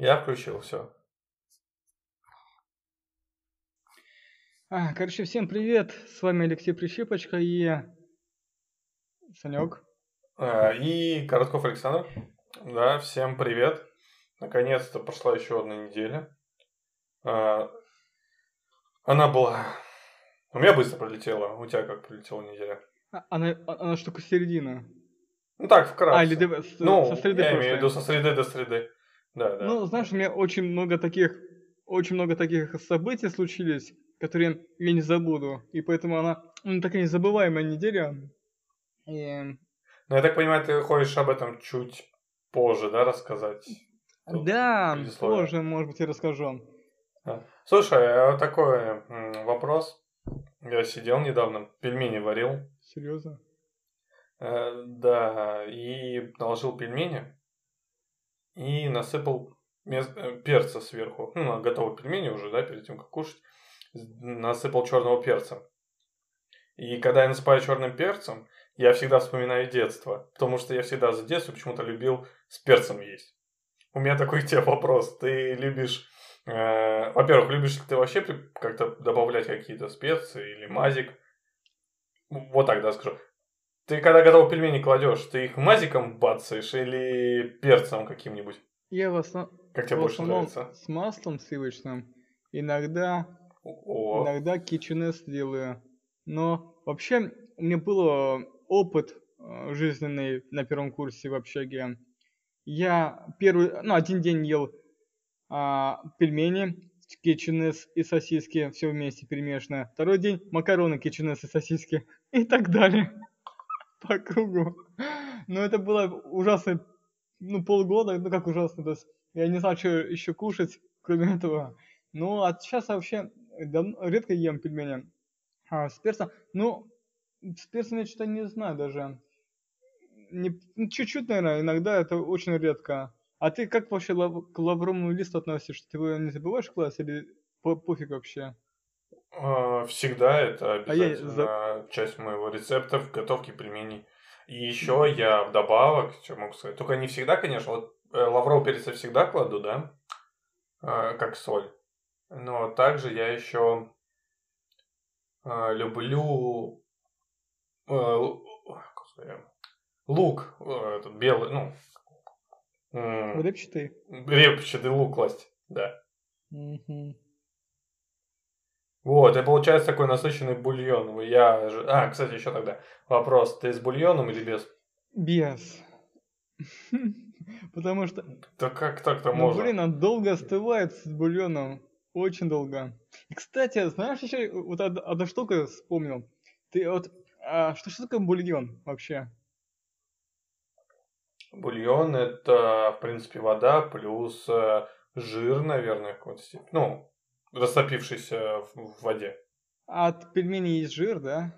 Я включил все. А, короче, всем привет. С вами Алексей Прищепочка и Санек. А, и Коротков Александр. Да, всем привет. Наконец-то прошла еще одна неделя. А, она была... У меня быстро пролетела. У тебя как пролетела неделя? Она, она штука середина. Ну так, вкратце. А, или ну, со среды я имею в виду со среды до среды. Да, да. Ну, знаешь, у меня очень много таких, очень много таких событий случились, которые я не забуду. И поэтому она ну, такая незабываемая неделя. И, Ну, я так понимаю, ты хочешь об этом чуть позже, да, рассказать? Тут да, предисловие. позже, может быть, и расскажу. Слушай, а такой вопрос. Я сидел недавно, пельмени варил. Серьезно? Э, да, и наложил пельмени и насыпал э, перца сверху. Ну, на готовые пельмени уже, да, перед тем, как кушать. Насыпал черного перца. И когда я насыпаю черным перцем, я всегда вспоминаю детство. Потому что я всегда за детство почему-то любил с перцем есть. У меня такой тебе вопрос. Ты любишь... э, во-первых, любишь ли ты вообще как-то добавлять какие-то специи или мазик? Вот так, да, скажу. Ты когда готовые пельмени кладешь, ты их мазиком бацаешь или перцем каким-нибудь? Я в, основ- Как тебе в больше основном нравится? с маслом сливочным. Иногда О, Иногда kitchen делаю. Но вообще у меня был э, опыт э, жизненный на первом курсе в общаге. Я первый, ну, один день ел а, пельмени, кетченес и сосиски, все вместе перемешано. Второй день макароны, кетченес и сосиски. И так далее. По кругу. Но это было ужасно, ну, полгода, ну, как ужасно. То есть я не знал, что еще кушать, кроме этого. Ну, а сейчас вообще дав- редко ем пельмени а, с перцем. Ну, с перцем я что-то не знаю даже. Не, ну, чуть-чуть, наверное, иногда это очень редко. А ты как вообще лав- к лавровому листу относишься? Ты его не забываешь класть или по- пофиг вообще? Э, всегда это А я обязательно часть моего рецепта в готовке пельменей. И еще я вдобавок, что могу сказать, только не всегда, конечно, вот э, лавровый перец я всегда кладу, да, э, как соль. Но также я еще э, люблю э, лук, э, этот белый, ну, Репчатый? репчатый лук класть, да. Мгм. Вот, и получается такой насыщенный бульон. Я... А, кстати, еще тогда вопрос. Ты с бульоном или без? Без. Потому что, Да как так-то ну можно? блин, он долго остывает с бульоном. Очень долго. И, кстати, знаешь, еще вот од- одна штука вспомнил. Ты вот, а, что, что такое бульон вообще? Бульон это, в принципе, вода плюс э, жир, наверное, в какой-то степени. Ну, растопившийся в, воде. А от пельменей есть жир, да?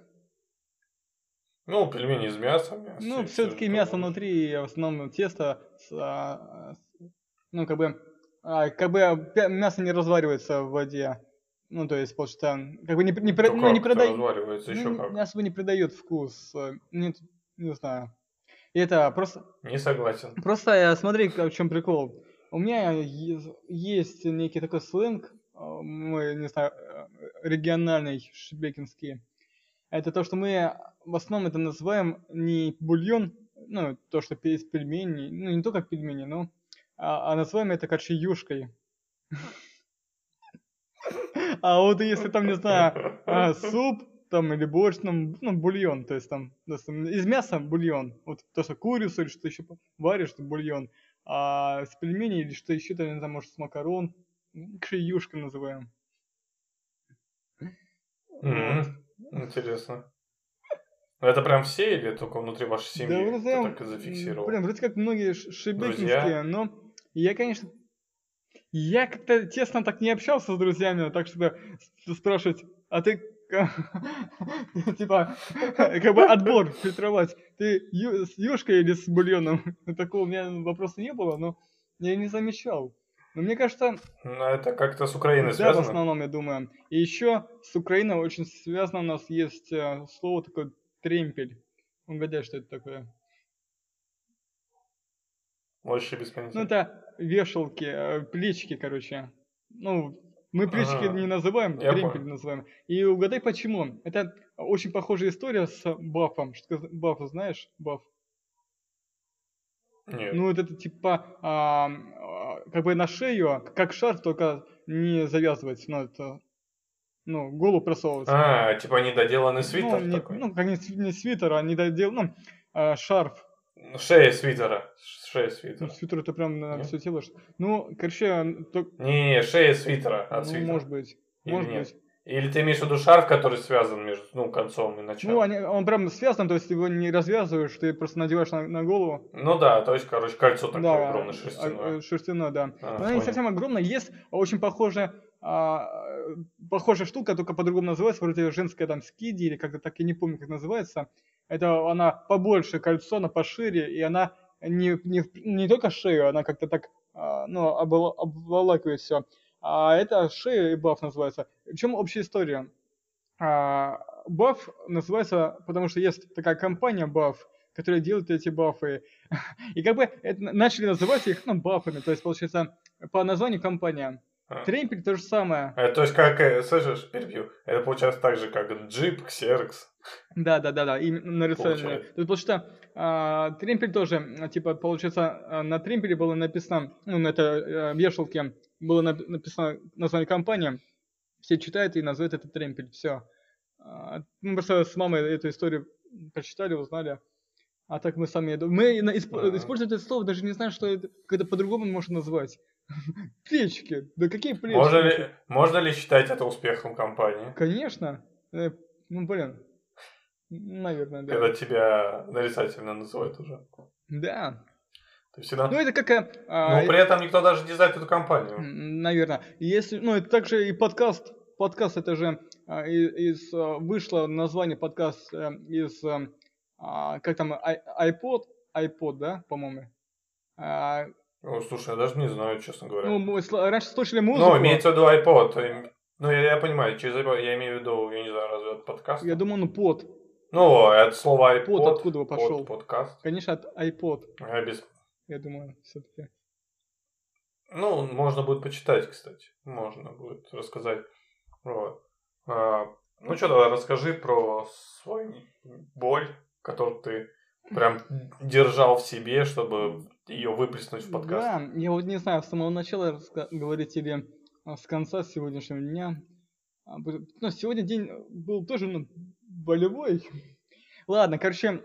Ну, пельмени из мяса. мясо Ну, все-таки мясо такое. внутри, в основном тесто, с, а, с- ну, как бы, а, как бы мясо не разваривается в воде. Ну, то есть, получается, как бы не, не, Ну, ну, не придай- разваривается, еще ну, как. Мясо не придает вкус. э, Нет, не знаю. И это просто, Не согласен. просто смотри, в чем прикол. У меня есть некий такой сленг, мой, не знаю, э, региональный, шебекинский. Это то, что мы в основном это называем не бульон, ну, то, что из пельменей, ну, не только пельмени, но, а, а называем это качеюшкой. А вот если там, не знаю, а, суп, там, или борщ, там, ну, бульон, то есть там, из мяса бульон, вот то, что курицу или что еще варишь, это бульон, а с пельменей или что еще, там, не знаю, может, с макарон, м, кшиюшка называем. Мгм. Интересно. Ну, Это прям все или только внутри вашей Да, семьи? вроде, Ты м, так и зафиксировал. Блин, вроде как многие шебекинские, но я, конечно, я как-то тесно так не общался с друзьями, так что спрашивать, а ты типа как бы отбор фильтровать, ты с юшкой или с бульоном? Такого у меня вопроса не было, но я не замечал. Но мне кажется, Ну, это как-то с Украиной да, в связано? основном, я думаю. И еще с Украиной очень связано у нас есть э, слово такое тремпель. Угадай, что это такое? Вообще без понятия. Ну, это вешалки, э, плечики, короче. Ну, мы плечики Ага. не называем, Я тремпель понял. называем. И угадай почему. Это очень похожая история с бафом. Что баф, знаешь? Баф. Нет. Ну, вот это типа, а, как бы на шею, как шарф, только не завязывать, ну, это, ну, голову просовывать. А, типа недоделанный свитер ну, не, такой. ну, как не, не свитер, а не додел, ну, а, шарф. Шея свитера. Шея Ну, свитера. свитер это прям на все тело. что- Ну, короче, то- Не, шея свитера от ну, свитера. может быть, Или может нет? быть. Или ты имеешь в виду шарф, который связан между ну, концом и началом? Ну, они, он прям связан, то есть ты его не развязываешь, ты просто надеваешь на, на голову. Ну да, то есть, короче, кольцо такое да, огромное а- шерстяное. а- шерстяное, да. А, Но она не совсем огромная, есть очень похожая, а, похожая штука, только по-другому называется, вроде женская там скиди или как-то так, я не помню, как называется. Это она побольше кольцо, она пошире, и она не, не, не только шею, она как-то так, а, ну, обвол- обволакивает все. А это шея и баф называется. В чем общая история? А, Баф называется, потому что есть такая компания Баф, которая делает эти бафы. И как бы это начали называть их ну, бафами, то есть получается по названию компания. А. Тремпель то же самое. Э, то есть, как, э, слышишь, перебью, это получается так же, как джип, ксерокс. Да, да, да, да, нарисованные. Потому что а, тремпель тоже, а, типа, получается, а, на тремпеле было написано, ну, на этой а, вешалке было нап- написано название компании, все читают и называют это тремпель, все. Мы просто с мамой эту историю прочитали, узнали. А так мы сами... Мы исп- Ага. используем это слово, даже не знаю, что это, как это по-другому можно назвать. Плечики. Да какие плечики? Можно ли, можно ли считать это успехом компании? Конечно. Э, Ну, блин. Наверное, да. Когда тебя нарицательно называют уже. Да. Ты всегда... Ну, это как... э, а, Но при этом никто даже не знает эту компанию. Наверное. Если, ну, это также и подкаст. Подкаст это же а, из, а, вышло название подкаст э, из, э, а, как там, ай- iPod, iPod, да, по-моему. А, О, слушай, я даже не знаю, честно говоря. ну, мы раньше слушали музыку. Ну, имеется в виду iPod. Ну, я, я понимаю, через iPod я имею в виду, я не знаю, разве это подкаст? Я думаю, ну, под. Ну, от слова iPod. Под откуда вы под пошел? подкаст. Конечно, от iPod, Я без... я думаю, все-таки. Ну, можно будет почитать, кстати. Можно будет рассказать. Вот. А, ну что, давай расскажи про свою боль, которую ты прям держал в себе, чтобы ее выплеснуть в подкаст. Да, я вот не знаю, с самого начала говорить или а, с конца сегодняшнего дня. А, б- Ну, сегодня день был тоже ну, болевой. Ладно, короче,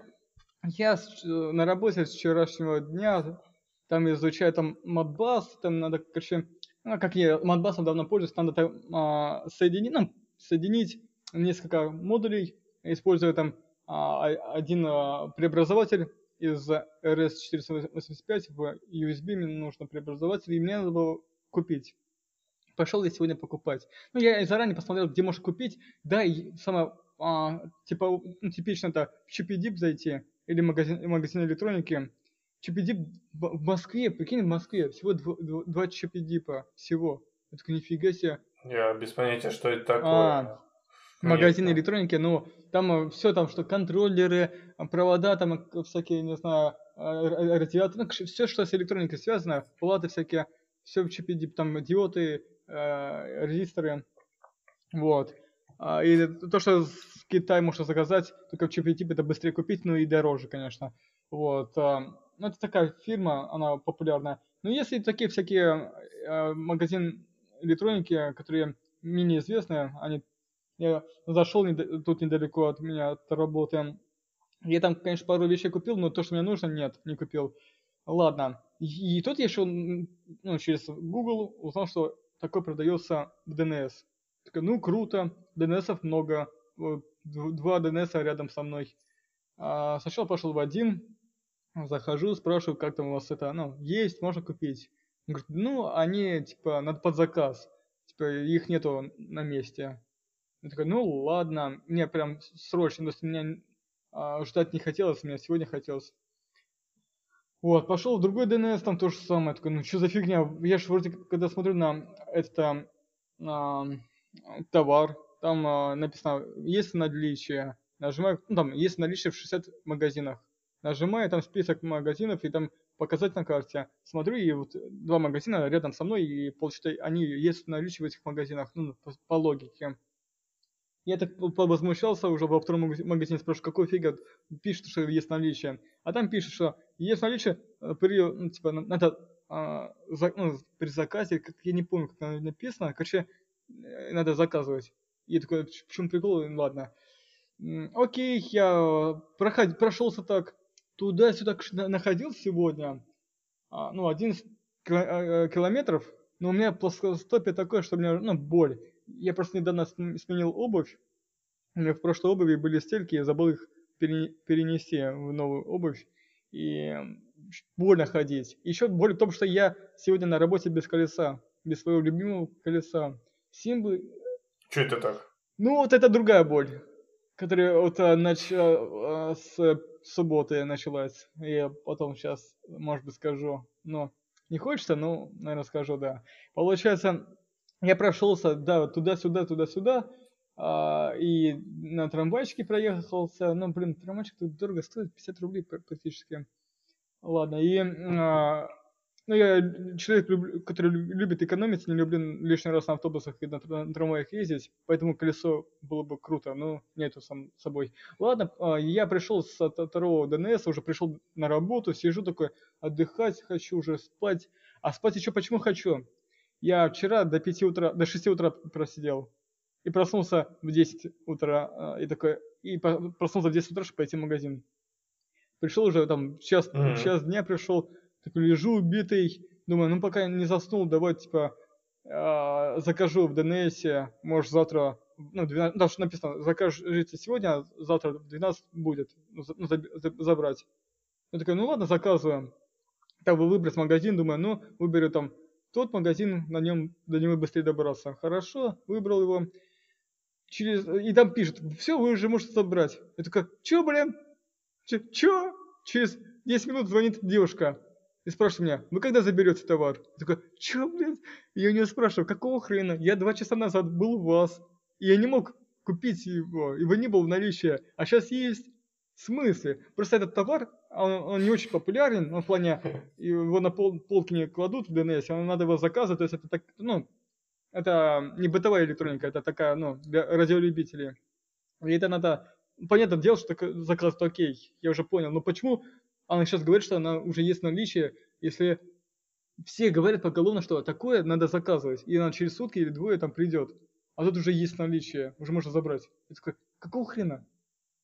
я э, на работе с вчерашнего дня, там изучаю там Modbus, там надо, короче, ну, как я Modbus давно пользуюсь, надо там а, соединить, ну, соединить несколько модулей, используя там а, один а, преобразователь из RS485 в USB мне нужно преобразователь, и мне надо было купить. Пошел я сегодня покупать. Ну, я заранее посмотрел, где можно купить. Да, и самое, а, типа, ну, типично это в Чипидип зайти, или магазин, магазин электроники. Чипидип в Москве, прикинь, в Москве, всего дво- два Чипидипа, всего. Такой, нифига себе. Я без понятия, что это такое. А, Нет, магазин да. электроники, ну, там все там, что контроллеры, а, провода, там э, всякие, не знаю, а, ра- радиаторы, ну, все, что с электроникой связано, платы всякие, все в чипе, там диоды, э, резисторы, вот. А, И то, что с Китая можно заказать, только в чипе это быстрее купить, ну и дороже, конечно. Вот. а, Ну, это такая фирма, она популярная. Но если такие всякие э, магазин электроники, которые менее известные, они я зашел тут недалеко от меня от работы. Я там, конечно, пару вещей купил, но то, что мне нужно, нет, не купил. Ладно. И, и тут я еще ну, через Google узнал, что такое продается в DNS. Такой, ну, круто, DNS много, дв- два DNS рядом со мной. А, сначала пошел в один, захожу, спрашиваю, как там у вас это, ну, есть, можно купить. Он говорит, ну, они, типа, надо под заказ. Типа, их нету на месте. Я такой, ну ладно, мне прям срочно, то есть меня а, ждать не хотелось, мне сегодня хотелось. Вот, пошел в другой DNS, там то же самое. Такой, ну что за фигня? Я же вроде, когда смотрю на это а, товар, там а, написано, есть наличие. Нажимаю, ну там, есть наличие в 60 магазинах. Нажимаю, там список магазинов, и там показать на карте. Смотрю, и вот два магазина рядом со мной, и получается, они есть наличие в этих магазинах, ну, по, по логике. Я так возмущался уже во втором магазине, спрашиваю, какой фига пишет, что есть наличие. А там пишет, что есть наличие э, при, ну, типа, надо а, за, ну, при заказе, как я не помню, как написано, короче, э, надо заказывать. Я такой, в чем прикол? Ладно. Окей, я проход, прошелся так, туда-сюда находил сегодня, а, ну, 11 э, километров, но у меня плоскостопие такое, что у меня, ну, боль. Я просто недавно сменил обувь. У меня в прошлой обуви были стельки, я забыл их перенести в новую обувь. И больно ходить. Еще более в том, что я сегодня на работе без колеса, без своего любимого колеса. Симбы... Что это так? Ну, вот это другая боль, которая вот а, нач... а, с субботы началась. Я потом сейчас, может быть, скажу. Но не хочется, но, наверное, скажу, да. Получается, я прошелся, да, туда-сюда, туда-сюда, а, и на трамвайчике проехался. Ну, блин, трамвайчик тут дорого стоит, 50 рублей практически. Ладно, и а, ну, я человек, который любит экономить, не люблю лишний раз на автобусах и на, на трамваях ездить, поэтому колесо было бы круто, но нету сам собой. Ладно, а, я пришел с второго ДНС, уже пришел на работу, сижу такой, отдыхать хочу, уже спать. А спать еще почему хочу? Я вчера до 5 утра, до 6 утра просидел. И проснулся в 10 утра, а, и такой, и проснулся в 10 утра, чтобы пойти в магазин пришел уже там час, mm-hmm. час дня пришел, такой лежу убитый, думаю, ну пока не заснул, давай типа э, закажу в ДНСе, может завтра, ну 12, там что написано, закажите сегодня, а завтра в 12 будет, ну, ну за, за, забрать. Я такой, ну ладно, заказываем. Так бы выбрать магазин, думаю, ну выберу там тот магазин, на нем до него быстрее добраться. Хорошо, выбрал его. Через... И там пишет, все, вы уже можете забрать. Я такой, чё, блин? Ч чё? Через 10 минут звонит девушка и спрашивает меня, вы когда заберете товар? Я такой, чё, блин? Я у нее спрашиваю, какого хрена? Я два часа назад был у вас, и я не мог купить его, его не было в наличии, а сейчас есть. В смысле? Просто этот товар, он, он не очень популярен, он в плане, его на пол, полки не кладут в ДНС, а надо его заказывать, то есть это так, ну, это не бытовая электроника, это такая, ну, для радиолюбителей. И это надо понятное дело, что заказ окей, я уже понял, но почему она сейчас говорит, что она уже есть наличие, если все говорят поголовно, что такое надо заказывать, и она через сутки или двое там придет, а тут уже есть наличие, уже можно забрать. Я такой, какого хрена?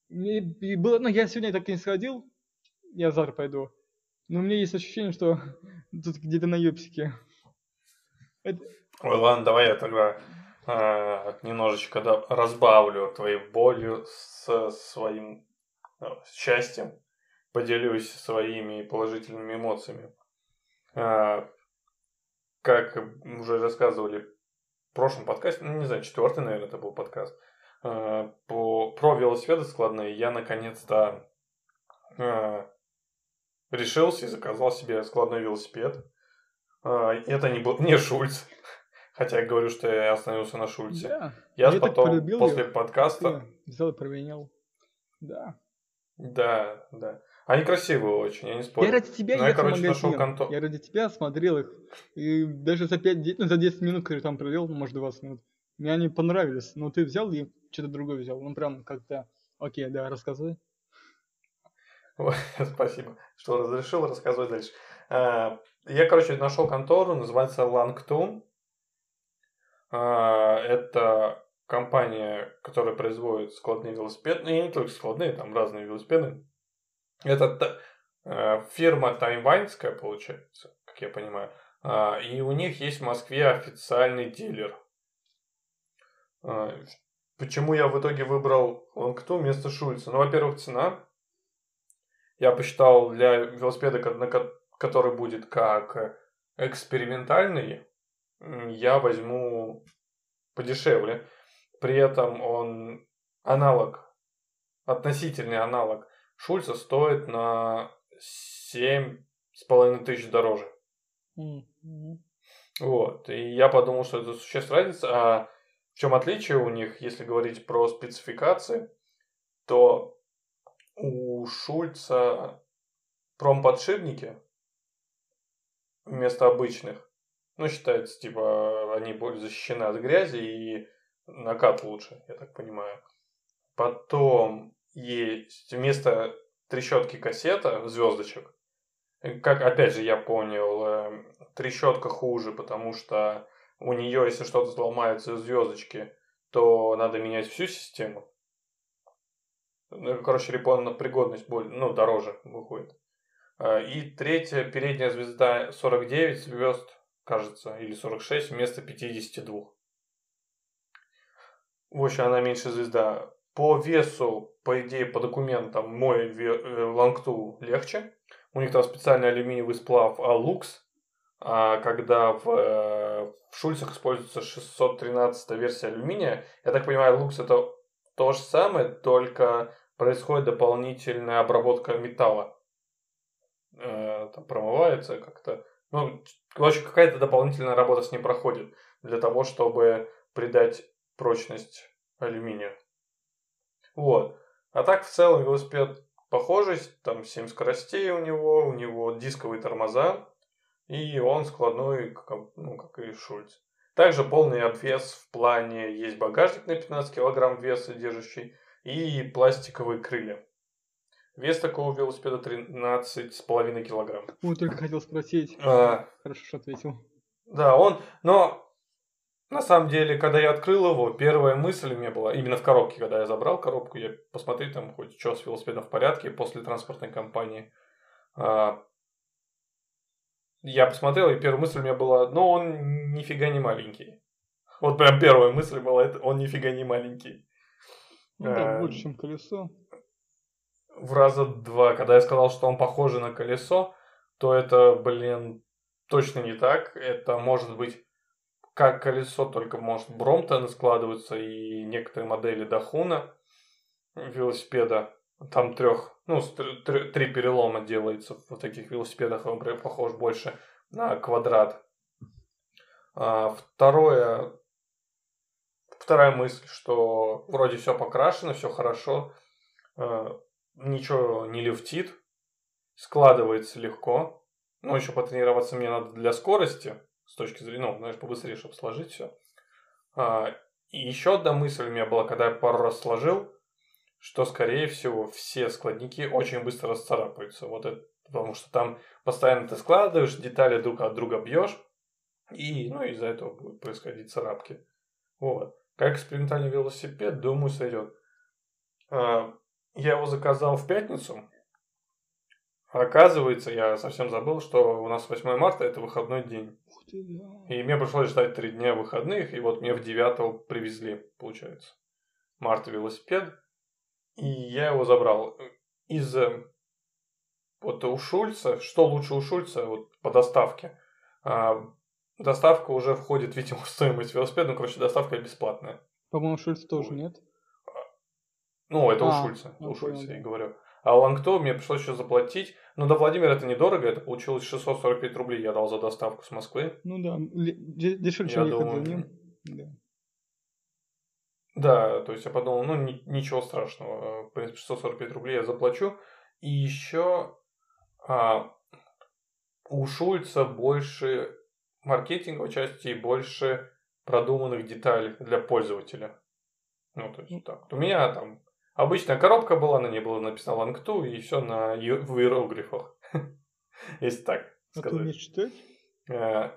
Мне и было, ну, я сегодня так и не сходил, я завтра пойду, но у меня есть ощущение, что тут где-то на ёпсике. Ой, ладно, давай я тогда э, немножечко разбавлю твоей болью с своим э, счастьем, поделюсь своими положительными эмоциями. Э, как уже рассказывали в прошлом подкасте, ну, не знаю, четвертый, наверное, это был подкаст, э, по, про велосипеды складные, я наконец-то э, решился и заказал себе складной велосипед. Это не был не Шульц. Хотя я говорю, что я остановился на Шульце. Да. Я, я потом, после его. подкаста... Взял и променял. Да. Да, да. Они красивые очень, я не спорю. Я ради тебя Но я, короче, нашел контор. Я ради тебя смотрел их. И даже за, 5, ну, за 10 минут, которые там провел, ну, может, 20 минут, мне они понравились. Но ты взял и что-то другое взял. Ну, прям как-то... Окей, да, рассказывай. Спасибо, что разрешил рассказывать дальше. А, я, короче, нашел контору, называется Langtone. А, это компания, которая производит складные велосипеды, ну, и не только складные, там разные велосипеды. Это э, фирма тайваньская, получается, как я понимаю. А, и у них есть в Москве официальный дилер. А, почему я в итоге выбрал Лонгту вместо Шульца? Ну, во-первых, цена. Я посчитал для велосипеда, который будет как экспериментальный, я возьму подешевле. При этом он аналог, относительный аналог Шульца стоит на 7,5 тысяч дороже. Mm-hmm. Вот. И я подумал, что это существенная разница. А в чем отличие у них, если говорить про спецификации, то у Шульца промподшипники вместо обычных. Ну, считается, типа, они более защищены от грязи и накат лучше, я так понимаю. Потом есть вместо трещотки кассета, звездочек. Как, опять же, я понял, э, трещотка хуже, потому что у нее, если что-то сломается звездочки, то надо менять всю систему. Ну, короче, репон на пригодность более, ну, дороже выходит. А, и третья, передняя звезда 49 звезд, кажется, или 46 вместо 52. В общем, она меньше звезда. По весу, по идее, по документам, мой э, Лангту легче. У них там специальный алюминиевый сплав Алукс, а когда в, э, в Шульцах используется 613 версия алюминия, я так понимаю, Лукс это то же самое, только происходит дополнительная обработка металла. Э, там промывается как-то. Ну, короче, какая-то дополнительная работа с ним проходит для того, чтобы придать прочность алюминию. Вот. А так, в целом, велосипед похожий, там 7 скоростей у него, у него дисковые тормоза, и он складной, как, ну, как и Шульц. Также полный обвес в плане есть багажник на 15 кг веса держащий и пластиковые крылья. Вес такого велосипеда 13,5 килограмм. Ну, только хотел спросить. А, Хорошо, что ответил. Да, он, но на самом деле, когда я открыл его, первая мысль у меня была, именно в коробке, когда я забрал коробку, я посмотреть там хоть что с велосипедом в порядке после транспортной компании. А, я посмотрел, и первая мысль у меня была, ну, он нифига не маленький. Вот прям первая мысль была, это он нифига не маленький. Ну да, а, больше, чем колесо. В раза два. Когда я сказал, что он похож на колесо, то это, блин, точно не так. Это может быть как колесо, только может Бромтон складывается и некоторые модели Дахуна велосипеда. Там трех, ну, три перелома делается в таких велосипедах, он похож больше на квадрат. А, второе, вторая мысль, что вроде все покрашено, все хорошо, а, ничего не люфтит, складывается легко. Ну, еще потренироваться мне надо для скорости, с точки зрения, ну, знаешь, побыстрее, чтобы сложить все. А, и еще одна мысль у меня была, когда я пару раз сложил, что, скорее всего, все складники очень быстро расцарапаются. Вот это, потому что там постоянно ты складываешь, детали друг от друга бьешь, и, ну, из-за этого будут происходить царапки. Вот. Как экспериментальный велосипед, думаю, сойдет. А, я его заказал в пятницу, Оказывается, я совсем забыл, что у нас 8 марта это выходной день. И мне пришлось ждать три дня выходных, и вот мне в 9 привезли, получается. Марта велосипед. И я его забрал. Из э, вот у Шульца, что лучше у Шульца вот по доставке. А, доставка уже входит, видимо, в стоимость велосипеда, ну, короче, доставка бесплатная. По-моему, Шульц тоже вот. нет? Ну, это а, у Шульца, у Шульца, я говорю. А Лангто мне пришлось еще заплатить. Но до Владимира это недорого, это получилось 645 рублей я дал за доставку с Москвы. Ну да, дешевле, чем за ним. Да. Да, то есть я подумал, ну ни, ничего страшного, в принципе 645 рублей я заплачу. И еще а, у Шульца больше маркетинговой части и больше продуманных деталей для пользователя. Ну, то есть ну, так. У меня там Обычная коробка была, на ней было написано Лангту, и все на в иероглифах. Если так сказать. А ты умеешь читать? Э,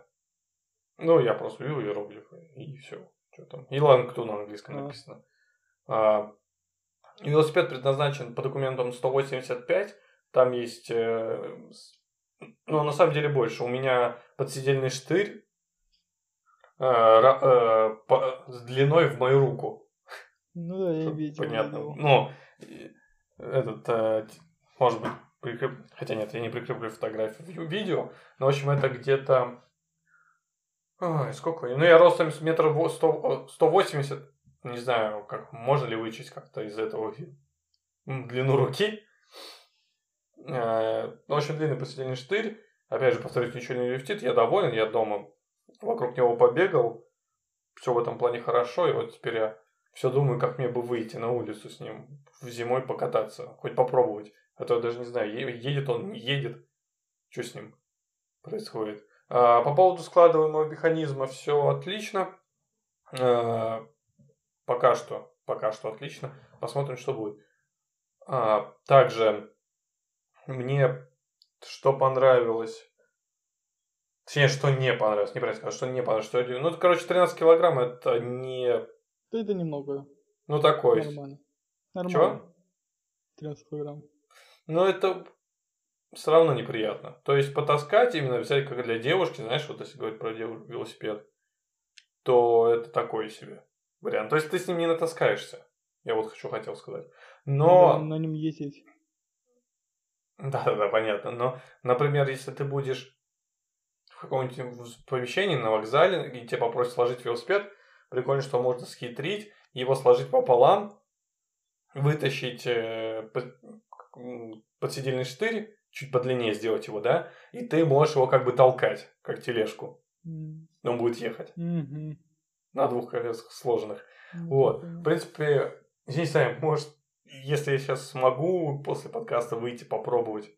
ну, я просто вижу иероглифы, и все. Что там? И Лангту на английском а. написано. А, велосипед предназначен по документам 185. Там есть, э, ну, на самом деле больше. У меня подсидельный штырь э, с длиной в мою руку. Ну да, я видел. Понятно. Ну, этот, э, может быть, прикреп... Хотя нет, я не прикреплю фотографию в видео. Но, в общем, это где-то... Ой, сколько? Ну, я ростом метров 100, 180. Не знаю, как можно ли вычесть как-то из этого длину руки. Э, ну, очень длинный посредине штырь. Опять же, повторюсь, ничего не лифтит. Я доволен, я дома вокруг него побегал. Все в этом плане хорошо. И вот теперь я все думаю, как мне бы выйти на улицу с ним в зимой покататься, хоть попробовать. А то я даже не знаю, едет он, не едет. Что с ним происходит? А, по поводу складываемого механизма все отлично. А, пока что, пока что отлично. Посмотрим, что будет. А, также мне что понравилось. Точнее, что не понравилось, неправильно сказать, что не понравилось. Что... Ну, короче, 13 килограмм это не... Да это немного. Ну, такой. Нормально. Нормально. Чего? 13 килограмм. Ну, это все равно неприятно. То есть, потаскать именно взять как для девушки, знаешь, вот если говорить про девушку велосипед, то это такой себе вариант. То есть, ты с ним не натаскаешься. Я вот хочу хотел сказать. Но... Надо на нем ездить. Да, да, да, понятно. Но, например, если ты будешь в каком-нибудь помещении на вокзале, и тебя попросят сложить велосипед, прикольно, что можно схитрить, его сложить пополам, вытащить э, подсидельный штырь, чуть подлиннее сделать его, да, и ты можешь его как бы толкать, как тележку. М. Он будет ехать Мгм. на двух колесах сложенных. Ну, Вот. В принципе, я не знаю, может, если я сейчас смогу после подкаста выйти попробовать.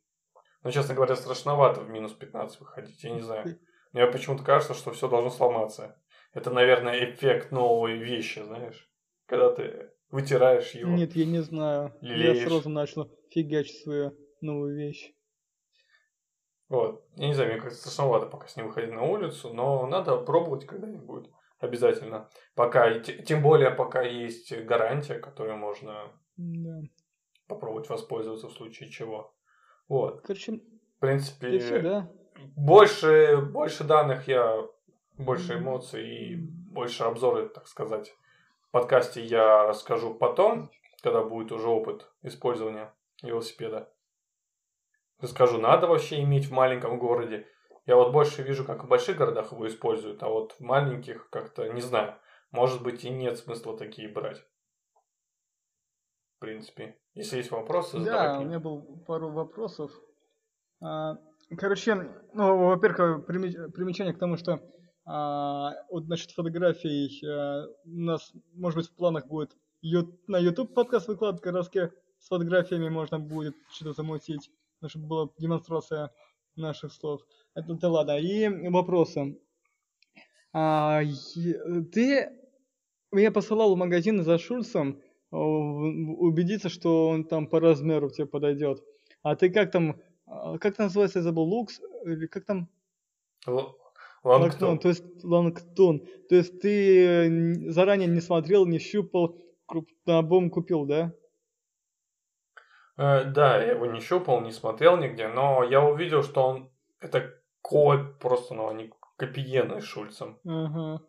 Но, честно говоря, страшновато в минус 15 выходить. Я не знаю. Мне почему-то кажется, что все должно сломаться. Это, наверное, эффект новой вещи, знаешь. Когда ты вытираешь его. Нет, я не знаю. Лелеешь. Я сразу начал фигачить свою новую вещь. Вот. Я не знаю, мне кажется, страшновато пока с ним выходить на улицу, но надо пробовать когда-нибудь. Обязательно. Пока, тем более, пока есть гарантия, которой можно Да. попробовать воспользоваться в случае чего. Вот. Короче, В принципе, все, да? больше, больше данных я, больше эмоций и больше обзоры, так сказать. В подкасте я расскажу потом, когда будет уже опыт использования велосипеда. Расскажу, надо вообще иметь в маленьком городе. Я вот больше вижу, как в больших городах его используют, а вот в маленьких как-то не знаю. Может быть и нет смысла такие брать. В принципе. Если есть вопросы, задавай Да, у меня был пару вопросов. А, Короче, ну, во-первых, примечание к тому, что вот насчет фотографий а, у нас, может быть, в планах будет на YouTube подкаст выкладка, раз с фотографиями можно будет что-то замутить, чтобы была демонстрация наших слов. Это, это ладно. И вопросы. А, ты меня посылал в магазин за Шульцем а, убедиться, что он там по размеру тебе подойдет. А ты как там, а, как называется, я забыл, лукс, или как там? Лангтон, Лангтон. то есть Лангтон. То есть ты э, заранее не смотрел, не щупал, на обум купил, да? Э, Да, я его не щупал, не смотрел нигде, но я увидел, что он это код просто, ну, они копиенные с Шульцем. Ага,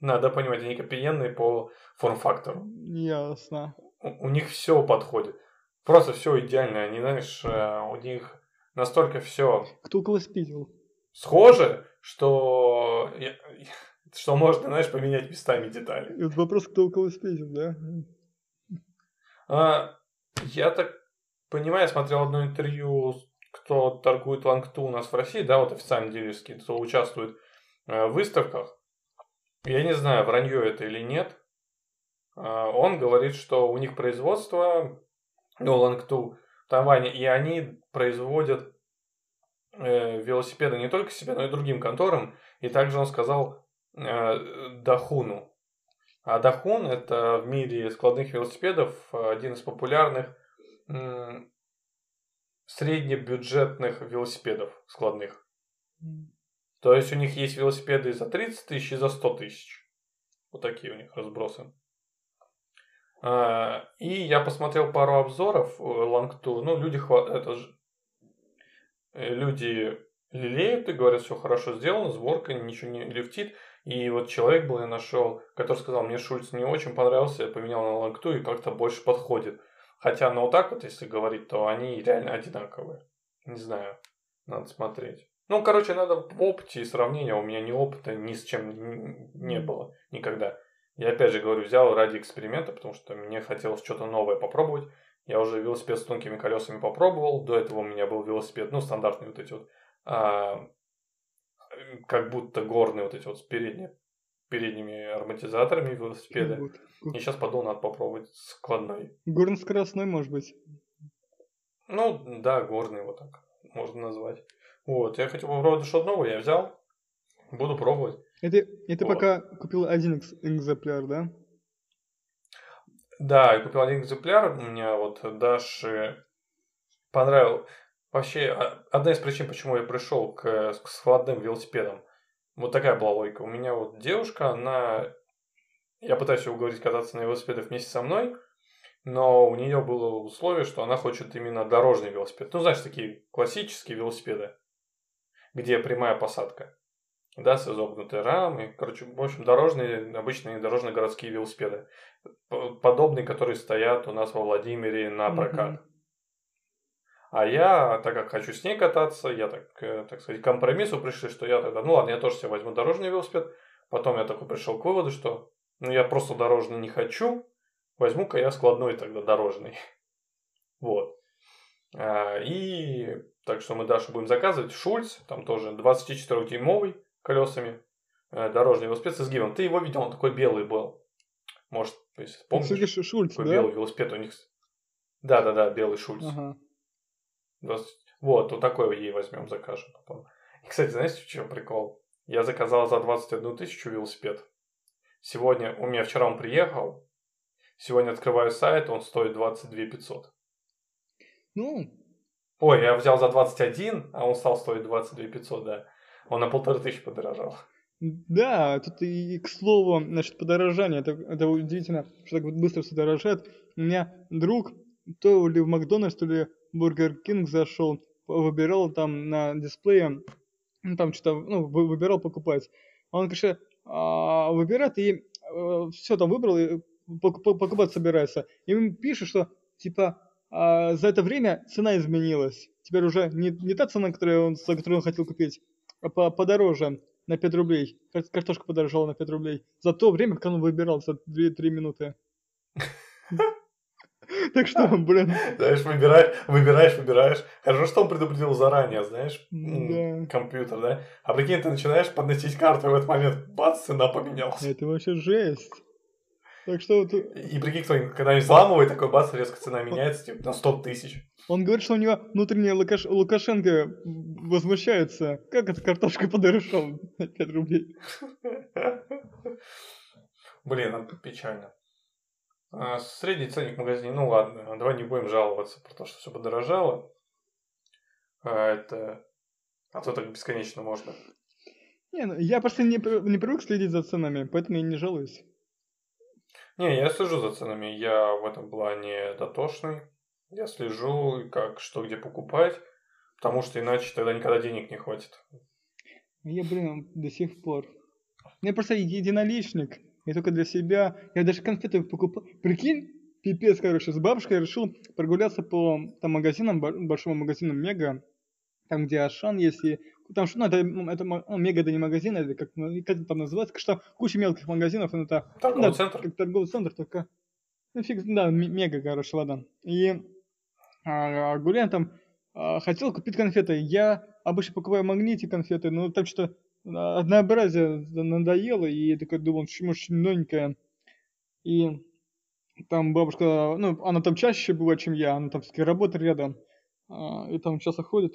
Надо понимать, они копиенные по форм-фактору. ясно. У, у них все подходит. Просто все идеально. Они, знаешь, э, у них настолько все Кто кого спидил? Схоже, что, что можно, знаешь, поменять местами детали. Это вопрос, кто у кого спидил, да? А, я так понимаю, я смотрел одно интервью, кто торгует Лангту у нас в России, да, вот официально дилерский, кто участвует э, в выставках. Я не знаю, вранье это или нет. А, Он говорит, что у них производство, ну, Лангту в Тайване, и они производят э, велосипеды не только себе, но и другим конторам. И также он сказал э, Дахуну. А Дахун это в мире складных велосипедов э, один из популярных м, среднебюджетных велосипедов складных. То есть у них есть велосипеды за 30 тысяч, и за 100 тысяч. Вот такие у них разбросы. А, И я посмотрел пару обзоров э, Лангту. Ну, люди, хва- это же- э, люди лелеют и говорят, все хорошо сделано, сборка, ничего не лифтит. И вот человек был, я нашел, который сказал, мне Шульц не очень понравился, я поменял на Лангту и как-то больше подходит. Хотя, ну вот так вот, если говорить, то они реально одинаковые. Не знаю, надо смотреть. Ну, короче, надо в опыте и сравнения. У меня ни опыта ни с чем не было никогда. Я опять же говорю, взял ради эксперимента, потому что мне хотелось что-то новое попробовать. Я уже велосипед с тонкими колесами попробовал. До этого у меня был велосипед, ну, стандартный вот эти вот, а, как будто горные вот эти вот с передними, передними ароматизаторами велосипеда. Вот. И сейчас подумал, надо попробовать складной. Горно-скоростной, может быть. Ну, да, горный вот так можно назвать. Вот, я хотел попробовать что-то новое, я взял, буду пробовать. Это, это Вот. пока купил один экземпляр, да? Да, я купил один экземпляр, у меня вот Даши понравил. Вообще, а- одна из причин, почему я пришел к, э, к складным велосипедам, вот такая была логика. У меня вот девушка, она... Я пытаюсь уговорить кататься на велосипедах вместе со мной, но у нее было условие, что она хочет именно дорожный велосипед. Ну, знаешь, такие классические велосипеды, где прямая посадка. Да, с изогнутой рамой. Короче, в общем, дорожные, обычные дорожно-городские велосипеды. Подобные, которые стоят у нас во Владимире на прокат. А я, так как хочу с ней кататься, я так, э, так сказать, к компромиссу пришли, что я тогда, ну ладно, я тоже себе возьму дорожный велосипед. Потом я такой пришел к выводу, что ну я просто дорожный не хочу, возьму-ка я складной тогда дорожный. Вот. А, И так что мы Дашу будем заказывать. Шульц, там тоже 24-дюймовый колесами, э, дорожный велосипед с изгибом. Ты его видел, он такой белый был. Может, если помнишь, Кстати, Ш- Шульц, такой да? белый велосипед у них. Да-да-да, белый Шульц. Ага. 20. Вот, вот такой ей возьмем, закажем потом. И, кстати, знаете, в чем прикол? Я заказал за 21 тысячу велосипед. Сегодня, у меня вчера он приехал. Сегодня открываю сайт, он стоит 22 500. Ну, Ой, я взял за 21, а он стал стоить 22 500, да. Он на полторы тысячи подорожал. да, тут и к слову, насчет подорожания, это, это удивительно, что так быстро все дорожает. У меня друг то ли в Макдональдс, то ли в Бургер Кинг зашел, выбирал там на дисплее, ну, там что-то, ну, вы- выбирал покупать. Он, конечно, а, выбирает и все там выбрал, и пок- пок- покупать собирается. И ему пишет, что типа а, за это время цена изменилась. Теперь уже не, не та цена, которую он, за которую он хотел купить, подороже на 5 рублей. Кар- Картошка подорожала на 5 рублей. За то время, как он выбирал, за 2-3 минуты. Так что, блин, Знаешь, выбираешь, выбираешь, выбираешь. Хорошо, что он предупредил заранее, знаешь, Да. компьютер, да? А прикинь, ты начинаешь подносить карту, и в этот момент, бац, цена поменялась. это вообще жесть. Так что И прикинь, кто-нибудь когда-нибудь взламывает, такой бац, резко цена меняется, типа, на 100 тысяч. Он говорит, что у него внутренний Лукаш- Лукашенко возмущается. Как эта картошка подорожала на 5 рублей? Блин, это печально. А, Средний ценник в магазине, ну ладно, давай не будем жаловаться про то, что все подорожало. А, Это... А то так бесконечно можно. Не, ну я просто не, не привык следить за ценами, поэтому я не жалуюсь. Не, я слежу за ценами, я в этом плане дотошный. Я слежу, как, что, где покупать, потому что иначе тогда никогда денег не хватит. Я, блин, до сих пор. Я просто единоличник. Я только для себя. Я даже конфеты покупаю. Прикинь, пипец, короче, с бабушкой решил прогуляться по там магазинам, большому магазину Мега, там, где Ашан есть, и там что, ну, это, это ну, Мега, это не магазин, это как, ну, как это там называется, что куча мелких магазинов, ну, это Торговый да, центр? Как торговый центр, только... Ну, фиг, да, мега, короче, ладно. И а, гуляем там, а, хотел купить конфеты. Я обычно покупаю магните конфеты, но там что-то а, однообразие надоело, и я такой думал, может что-нибудь новенькое. И там бабушка, ну, она там чаще была, чем я, она там все-таки работает рядом, и там часто ходит.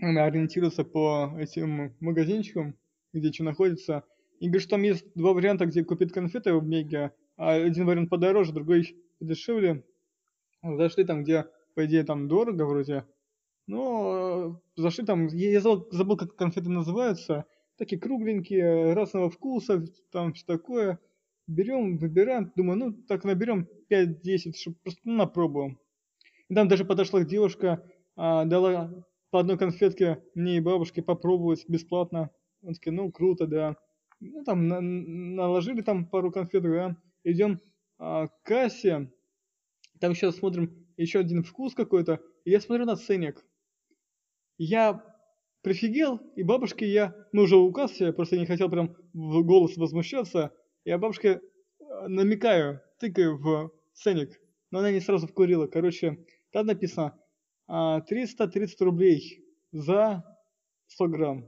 Она ориентируется по этим магазинчикам, где что находится. И говорит, что там есть два варианта, где купить конфеты в Меге. Один вариант подороже, другой подешевле. Зашли там, где, по идее, там дорого вроде. Но э, зашли там, я, забыл, как конфеты называются. Такие кругленькие, разного вкуса, там все такое. Берем, выбираем, думаю, ну так наберем 5-10, чтобы просто ну, на пробу. И там даже подошла девушка, а, дала по одной конфетке мне и бабушке попробовать бесплатно. Он такие, ну круто, да. Ну там на- наложили там пару конфет, да. Идем а, к кассе. Там сейчас смотрим еще один вкус какой-то. И я смотрю на ценник. Я прифигел, и бабушке я, мы уже у кассы, я просто не хотел прям в голос возмущаться. Я бабушке э, намекаю, тыкаю в ценник, но она не сразу вкурила. Короче, там написано а, 330 рублей за 100 грамм.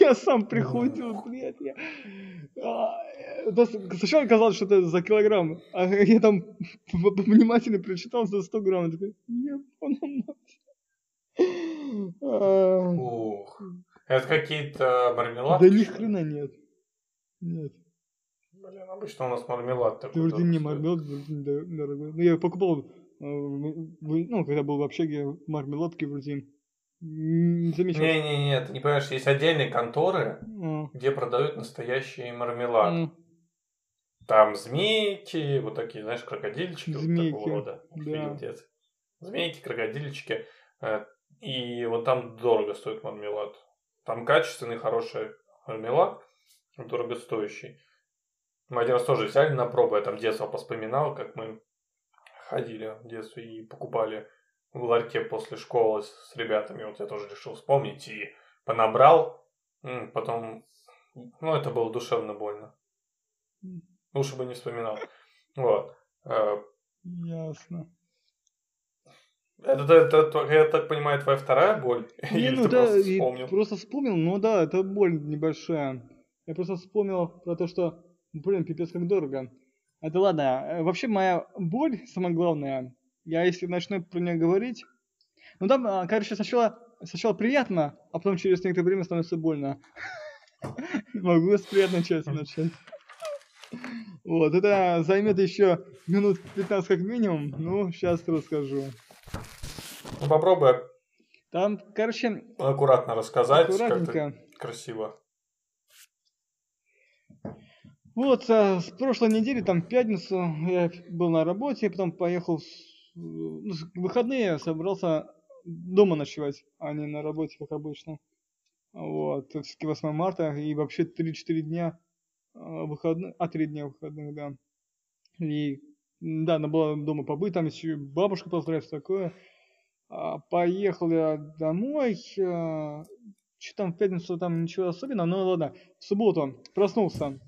Я сам приходил, блядь, я... а, Сначала казалось, что это за килограмм, а я там внимательно прочитал за 100 грамм. Я такой, «Ебану мать». А, Ух. Это какие-то мармеладки? Да ни хрена нет. Нет. Блин, обычно у нас мармелад Ты такой. вроде не мармелад, вроде не дор- дорогой. Ну, я покупал, э, ну, когда был в общаге, мармеладки вроде не замечал. Не-не-не, ты не понимаешь, есть отдельные конторы, А, где продают настоящий мармелад. м, Там змейки, вот такие, знаешь, крокодильчики вот Змейки, такого рода. да. Детство. Змейки, крокодильчики. э, И вот там дорого стоит мармелад. Там качественный, хороший мармелад, дорогостоящий. Мы один раз тоже взяли на пробу, я там детство поспоминал, как мы ходили в детстве и покупали в ларьке после школы с, ребятами. Вот я тоже решил вспомнить и понабрал. Потом, ну, это было душевно больно. Лучше бы не вспоминал. Вот. Э, ясно. Это, это, это, я так понимаю, твоя вторая боль? Не, Или ну ты да, просто вспомнил? просто вспомнил, ну да, это боль небольшая. Я просто вспомнил про то, что, блин, пипец как дорого. Это ладно, э, вообще моя боль, самое главное, я если начну про нее говорить, ну там, а, короче, сначала, сначала приятно, а потом через некоторое время становится больно. Могу с приятной части начать. Вот, это займет еще минут 15 как минимум, ну, сейчас расскажу. Ну, попробуй Там, короче, аккуратно рассказать, как аккуратненько. красиво. Вот, а, с прошлой недели, там, в пятницу, я был на работе, потом поехал с- ну, в выходные, собрался дома ночевать, а не на работе, как обычно. Вот, все-таки 8 марта, и вообще 3-4 дня выходных, а 3 дня выходных, да. И, да, надо было дома побыть, там еще бабушку поздравить, всё такое. А, Поехал я домой, что там в пятницу, там ничего особенного, ну ладно, в субботу проснулся.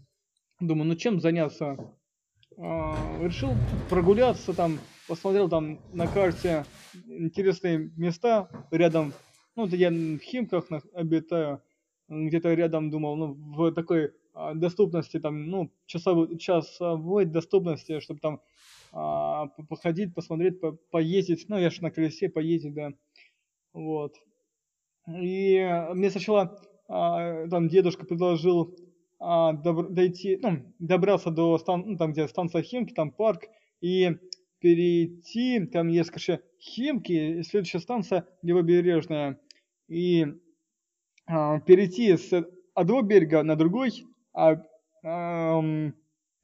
Думаю, ну чем заняться? А, решил прогуляться там, посмотрел там на карте интересные места рядом. Ну, это я в Химках на- обитаю. Где-то рядом думал, ну, в такой а, доступности, там, ну, часовой, часовой доступности, чтобы там а, по- походить, посмотреть, по- поездить. Ну, я же на колесе поездить, да. Вот. И э, мне сначала а, там дедушка предложил а, добр- дойти, ну, добраться до стан, ну, там, где станция Химки, там парк, и перейти, там есть, короче, Химки, и следующая станция Левобережная, и а, перейти с одного берега на другой, а, ам,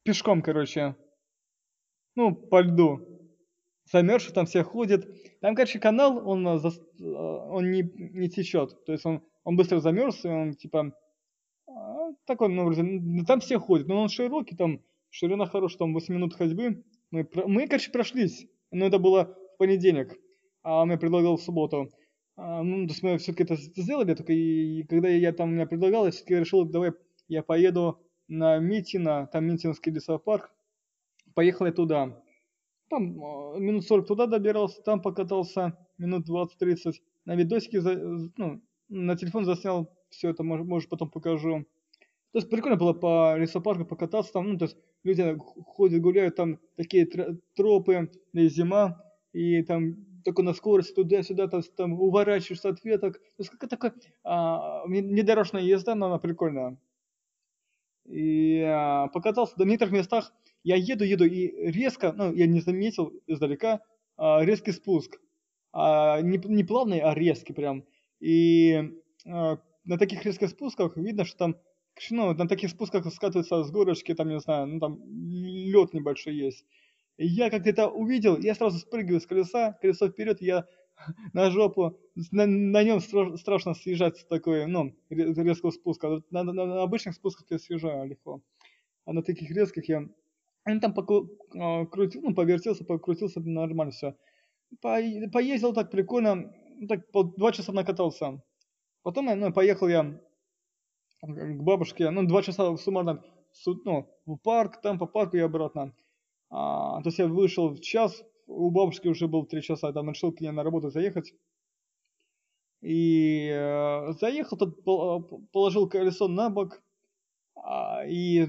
пешком, короче, ну, по льду. Замерзший, там все ходят. Там, короче, канал, он, зас- а, он не, не течет. То есть он, он быстро замерз, и он, типа, а, такой, ну, ну, там все ходят. Но он широкий, там, ширина хорошая, там, 8 минут ходьбы. Мы, мы, короче, прошлись. Но это было в понедельник. А мне предлагал в субботу. А, ну, то есть мы все-таки это сделали, только и, и когда я там меня предлагал, я все-таки решил, давай я поеду на Митино, там Митинский лесопарк. Поехал я туда. Там э, минут 40 туда добирался, там покатался, минут 20-30. На видосике, за- ну, на телефон заснял, все это, может, может потом покажу. То есть прикольно было по лесопарку покататься там, ну, то есть люди ходят, гуляют, там такие тр- тропы, и зима, и там только на скорости туда-сюда, там, там уворачиваешься от веток. То есть какая такая а, внедорожная езда, но она прикольная. И а, покатался до некоторых местах, я еду, еду, и резко, ну, я не заметил издалека, а, резкий спуск. А, не, не плавный, а резкий прям. И а, на таких резких спусках видно, что там, ну, на таких спусках скатывается с горочки, там, не знаю, ну, там лед небольшой есть. И я как это увидел, я сразу спрыгиваю с колеса, колесо вперед, я на жопу, на, на нем стра- страшно съезжать такой, ну, ре- резкого спуска. На, на- на обычных спусках я съезжаю легко. А на таких резких я... Он там поку- а, ну, повертелся, покрутился, нормально все. поездил так прикольно, ну, так по два часа накатался. Потом ну, поехал я к бабушке, ну, два часа суммарно, су- ну, в парк, там по парку и обратно. А, то есть я вышел в час, у бабушки уже был три часа, там решил к ней на работу заехать. И э, заехал, тут пол- положил колесо на бок, а, и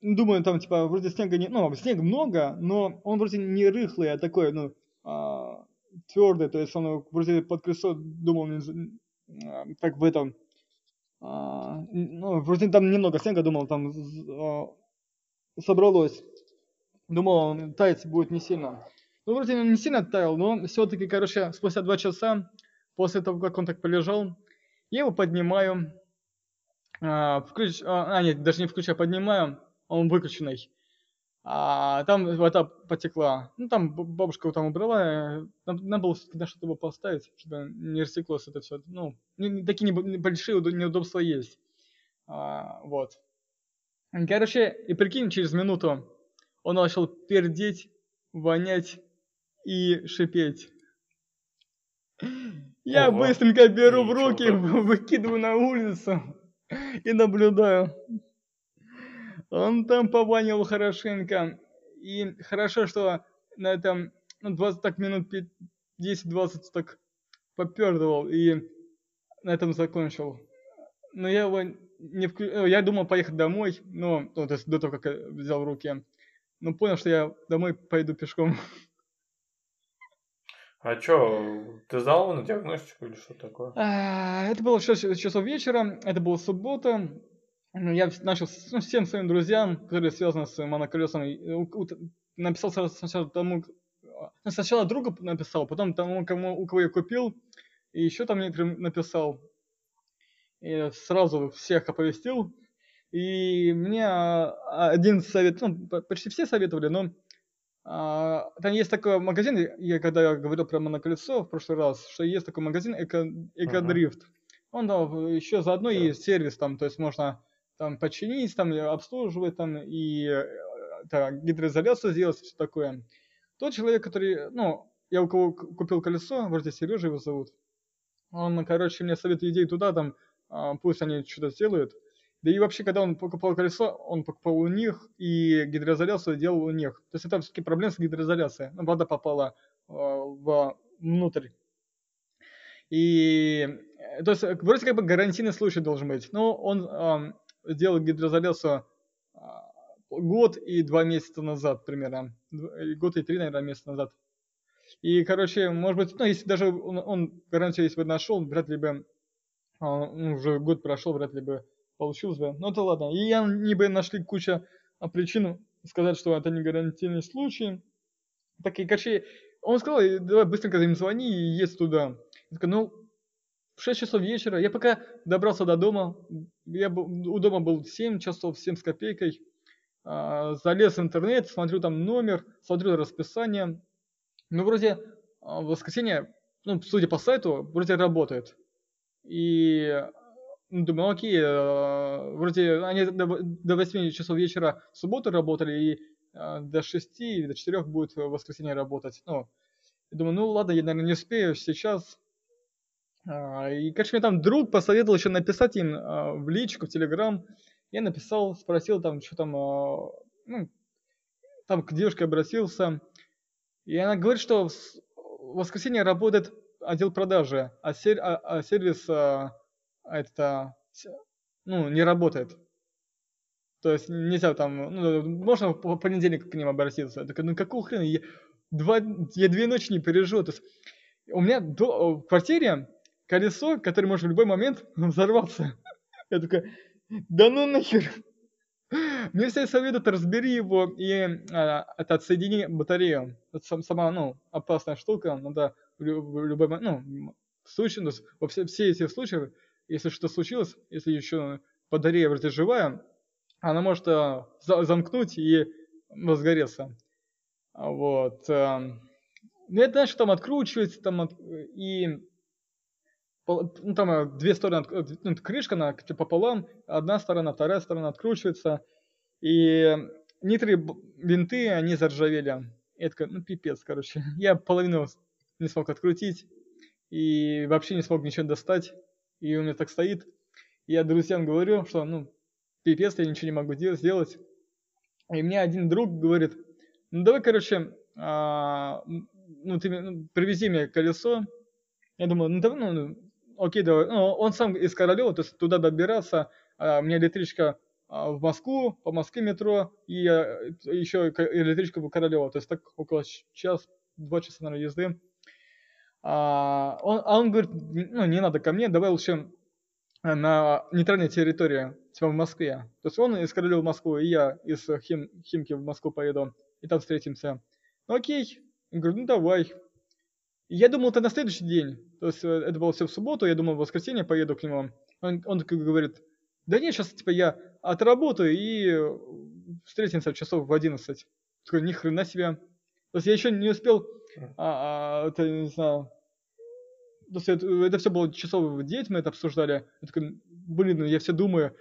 думаю, там, типа, вроде снега не... Ну, снега много, но он вроде не рыхлый, а такой, ну, а, твердый, то есть он вроде под колесо думал, а, так в этом, а, ну, вроде там немного снега, думал, там а, собралось. Думал, он таять будет не сильно. Ну, вроде не сильно таял, но все-таки, короче, спустя два часа, после того, как он так полежал, я его поднимаю, а, включ... а, нет, даже не включаю, поднимаю, он выключенный. А там вода потекла. Ну, там бабушка его там убрала. Нам, надо было на что-то его поставить, чтобы не растеклось это все. Ну, такие небольшие неудобства есть. А, вот. Короче, и прикинь, через минуту он начал пердеть, вонять и шипеть. Я Ого. быстренько беру в руки, выкидываю на улицу и наблюдаю. Он там пованил хорошенько. И хорошо, что на этом ну, 20 так минут 10-20 так попердывал и на этом закончил. Но я его не вклю... Э, я думал поехать домой, но ну, то есть до того, как я взял в руки. Но понял, что я домой пойду пешком. А чё, ты сдал на диагностику или что такое? А, это было 6 часов вечера, это была суббота. Ну, я начал ну, всем своим друзьям, которые связаны с моноколесами, написал сначала тому, ну, сначала другу написал, потом тому, кому, у кого я купил, и еще там некоторым написал. И сразу всех оповестил. И мне а, один совет, ну, почти все советовали, но там есть такой магазин, я когда я говорил про моноколесо в прошлый раз, что есть такой магазин Эко, Экодрифт. Uh-huh. Он там еще заодно yeah. и сервис там, то есть можно там починить, там обслуживать, там и так, гидроизоляцию сделать, все такое. Тот человек, который, ну, я у кого купил колесо, вроде Сережа его зовут, он, короче, мне советует идеи туда, там, а, пусть они что-то сделают. Да и вообще, когда он покупал колесо, он покупал у них и гидроизоляцию делал у них. То есть это все-таки проблема с гидроизоляцией. Ну, вода попала э, внутрь. И то есть вроде как бы гарантийный случай должен быть. Но он э, делал гидроизоляцию э, год и два месяца назад примерно. Год и три, наверное, месяца назад. И, короче, может быть, ну, если даже он, он гарантию, если бы нашел, вряд ли бы, ну, уже год прошел, вряд ли бы получилось бы. Ну это ладно. И я не бы нашли куча а, причин сказать, что это не гарантийный случай. Так и, короче, он сказал, давай быстренько им звони и едь туда. Я такой, ну, в 6 часов вечера, я пока добрался до дома, я у дома был 7 часов, 7 с копейкой, а, залез в интернет, смотрю там номер, смотрю расписание. Ну, вроде а, в воскресенье, ну, судя по сайту, вроде работает. И думаю, окей, э, вроде они до, до 8 часов вечера в субботу работали, и э, до 6 или до 4 будет в воскресенье работать. Ну, думаю, ну ладно, я, наверное, не успею сейчас. А, и, конечно, мне там друг посоветовал еще написать им а, в личку, в Телеграм. Я написал, спросил там, что там, а, ну, там к девушке обратился. И она говорит, что в воскресенье работает отдел продажи, а, сер, а, а сервис это ну, не работает. То есть нельзя там, ну, можно в понедельник к ним обратиться. Я такой, ну какого хрена, я, два, я две ночи не пережил. То есть у меня до, в квартире колесо, которое может в любой момент взорваться. Я такой, да ну нахер. Мне все советуют, разбери его и а, это отсоедини батарею. Это сама, ну, опасная штука, надо в любой момент, ну, случай, ну, во все, все эти случаи если что случилось, если еще батарея вроде живая, она может э, замкнуть и возгореться. Вот. Э, ну, это значит, там откручивается, там и ну, там э, две стороны, ну, крышка, она типа пополам, одна сторона, вторая сторона откручивается, и некоторые винты, они заржавели. Это, ну, пипец, короче. Я половину не смог открутить, и вообще не смог ничего достать и у меня так стоит. И я друзьям говорю, что, ну, пипец, я ничего не могу сделать. И мне один друг говорит, ну, давай, короче, а, ну, ты ну, привези мне колесо. Я думаю, ну, давай, ну, ну, окей, давай. Ну, он сам из Королева, то есть туда добираться. А, меня электричка а, в Москву, по Москве метро, и а, еще электричка в Королева. То есть так около час, два часа, наверное, езды. А он, а он говорит, ну, не надо ко мне, давай лучше на нейтральной территории, типа в Москве. То есть он из Королева в Москву, и я из Хим, Химки в Москву поеду, и там встретимся. Ну окей. Я говорю, ну давай. я думал, это на следующий день. То есть э, это было все в субботу, я думал, в воскресенье поеду к нему. Он, он говорит, да нет, сейчас типа я отработаю и встретимся часов в 11. Такой, ни хрена себе. То есть я еще не успел, а, а, это, не знаю, это, это все было часов в 9, мы это обсуждали. Я такой, блин, ну я все думаю,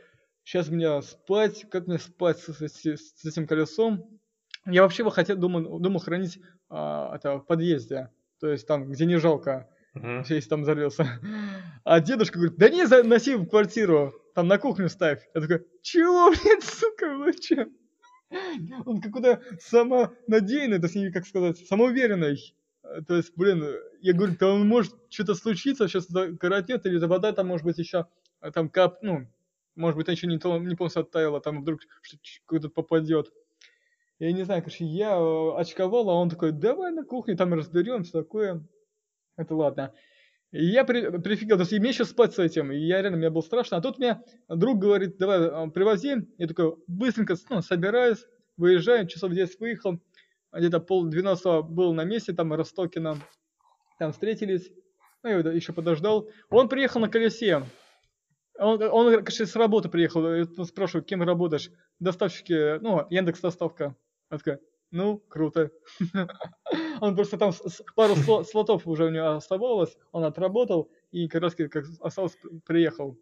сейчас мне спать, как мне спать с, с, с этим колесом. Я вообще бы хотел, думал, думал хранить а, это в подъезде, то есть там, где не жалко, uh-huh. если там взорвется. А дедушка говорит, да не, носи в квартиру, там на кухню ставь. Я такой, чего, блин, сука, че? Он какой-то самонадеянный, то есть, как сказать, самоуверенный. То есть, блин, я говорю, там может что-то случиться, сейчас коротнет, или вода там может быть еще, а, там кап, ну, может быть, еще не, то, не полностью оттаяла, там вдруг что-то попадет. Я не знаю, короче, я э, очковал, а он такой, давай на кухне, там разберемся, такое. Это ладно. И я при, прифигел, то есть мне еще спать с этим, и я реально, мне было страшно. А тут мне друг говорит, давай, а, привози. Я такой, быстренько ну, собираюсь, выезжаю, часов 10 выехал, где-то пол двенадцатого был на месте, там Ростокина, там встретились. Ну, я еще подождал. Он приехал на колесе. Он, он конечно, с работы приехал. Я спрашиваю, кем работаешь? Доставщики, ну, Яндекс доставка. Он такой, ну, круто. Он просто там пару слотов уже у него оставалось, он отработал и как раз как осталось приехал.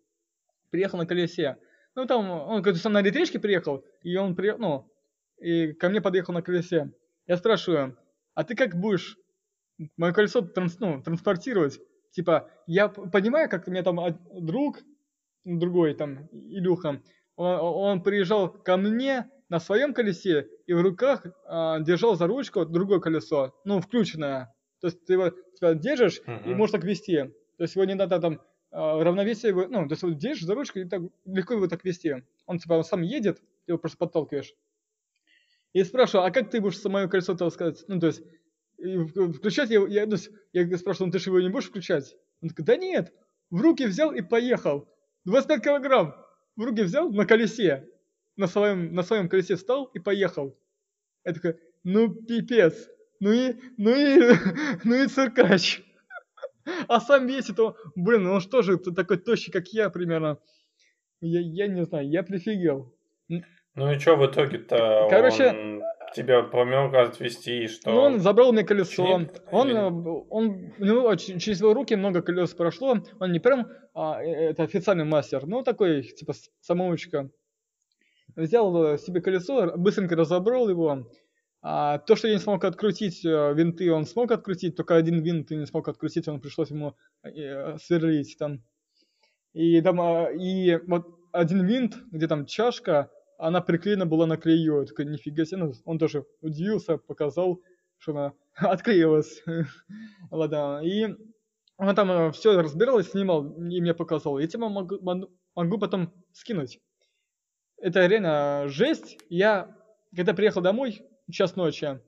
Приехал на колесе. Ну там, он как то на электричке приехал, и он приехал, ну, и ко мне подъехал на колесе. Я спрашиваю, а ты как будешь мое колесо транс, ну, транспортировать? Типа, я понимаю, как у меня там друг, другой там, Илюха, он, он приезжал ко мне, на своем колесе и в руках а, держал за ручку другое колесо, ну, включенное. То есть ты его тебя держишь uh-huh. и можешь так вести. То есть его не надо там а, равновесие, ну, то есть вот держишь за ручку и так легко его так вести. Он типа он сам едет, ты его просто подталкиваешь. И спрашиваю, а как ты будешь мое колесо таскать? Ну, то есть, включать я, я, я спрашиваю, ну ты же его не будешь включать? Он такой, да нет, в руки взял и поехал. 25 килограмм в руки взял на колесе на своем, на своем колесе встал и поехал. Я такой, ну пипец, ну и, ну и, ну и циркач. А сам весит, он, блин, он что же такой тощий, как я примерно. Я, я не знаю, я прифигел. Ну и что в итоге-то Короче, он тебя помог и что? Ну, он забрал мне колесо. Чинит, он, или... он, ну, через его руки много колес прошло. Он не прям, а, э, это официальный мастер, ну, такой, типа, самоучка взял себе колесо, быстренько разобрал его. А, то, что я не смог открутить э, винты, он смог открутить, только один винт не смог открутить, он пришлось ему э, сверлить там. И там, а, и вот один винт, где там чашка, она приклеена была на клею. Я такой, нифига себе, ну, он тоже удивился, показал, что она отклеилась. Ладно, и он там э, все разбирал и снимал, и мне показал. Я тебе могу, могу потом скинуть это реально жесть. Я, когда приехал домой, час ночи,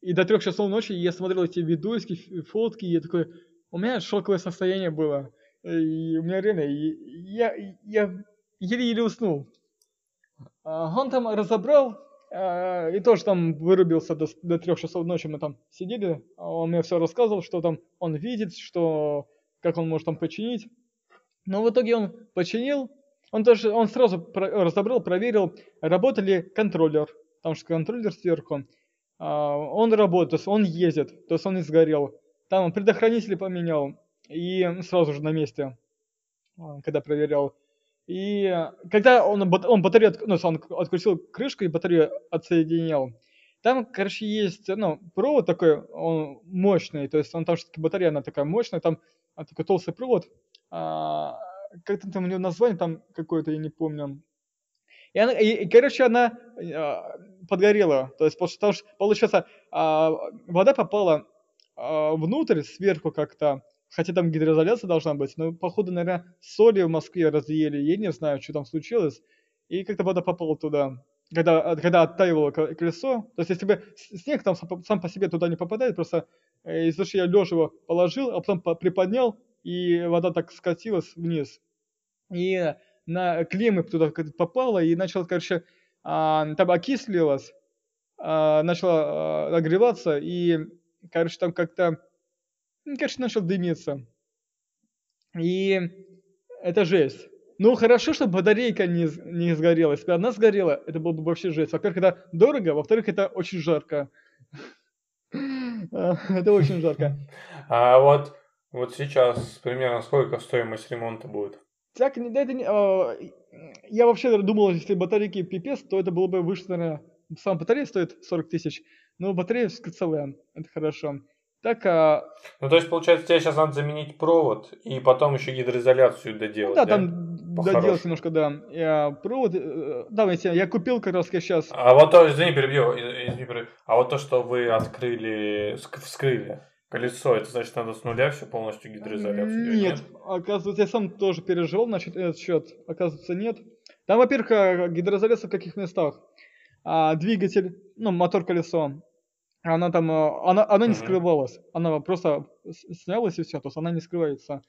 и до трех часов ночи я смотрел эти видосики, фотки, и я такой, у меня шоковое состояние было. И у меня реально, я, я еле-еле уснул. А, он там разобрал, а, и тоже там вырубился до, до трех часов ночи, мы там сидели, а он мне все рассказывал, что там он видит, что как он может там починить. Но в итоге он починил, он тоже, он сразу про, разобрал, проверил, работает ли контроллер, потому что контроллер сверху. А, он работает, то есть он ездит, то есть он не сгорел. Там предохранители поменял, и сразу же на месте, а, когда проверял. И когда он, он батарею, ну, он открутил крышку и батарею отсоединял, там, короче, есть, ну, провод такой, он мощный, то есть он там все-таки батарея, она такая мощная, там такой толстый провод, а, как-то там у нее название там какое-то, я не помню. И, она, и, и короче, она э, подгорела. То есть, потому что, получается, э, вода попала э, внутрь, сверху как-то. Хотя там гидроизоляция должна быть. Но, походу, наверное, соли в Москве разъели. Я не знаю, что там случилось. И как-то вода попала туда. Когда, когда оттаивало колесо. То есть, если бы снег там сам по себе туда не попадает, просто Э, из-за я лежа его положил, а потом приподнял, и вода так скатилась вниз. И на клеммы туда попала, и начала, короче, а, там окислилась, а, начала а, нагреваться, и, короче, там как-то, ну, короче, начал дымиться. И это жесть. Ну, хорошо, что батарейка не, не сгорела. Если бы она сгорела, это было бы вообще жесть. Во-первых, это дорого, во-вторых, это очень жарко. Это очень жарко. А вот, вот сейчас примерно сколько стоимость ремонта будет? Так, да, это не, я вообще думал, если батарейки пипец, то это было бы выше, наверное, сам батарея стоит 40 тысяч, но батарея целая, это хорошо. Так, а... Ну, то есть, получается, тебе сейчас надо заменить провод и потом еще гидроизоляцию доделать, ну, да? да? там доделать немножко, да. Я, провод, э, да, я, я купил как раз сейчас. А вот то, извини, перебью, извини, перебью. А вот то, что вы открыли, вскрыли колесо, это значит, надо с нуля все полностью гидроизоляцию делать, нет? нет? оказывается, я сам тоже переживал, значит, этот счет. Оказывается, нет. Там, во-первых, а, гидроизоляция в каких местах? А, двигатель, ну, мотор-колесо, она там, э, она, она не скрывалась, она просто снялась и все, то есть она не скрывается.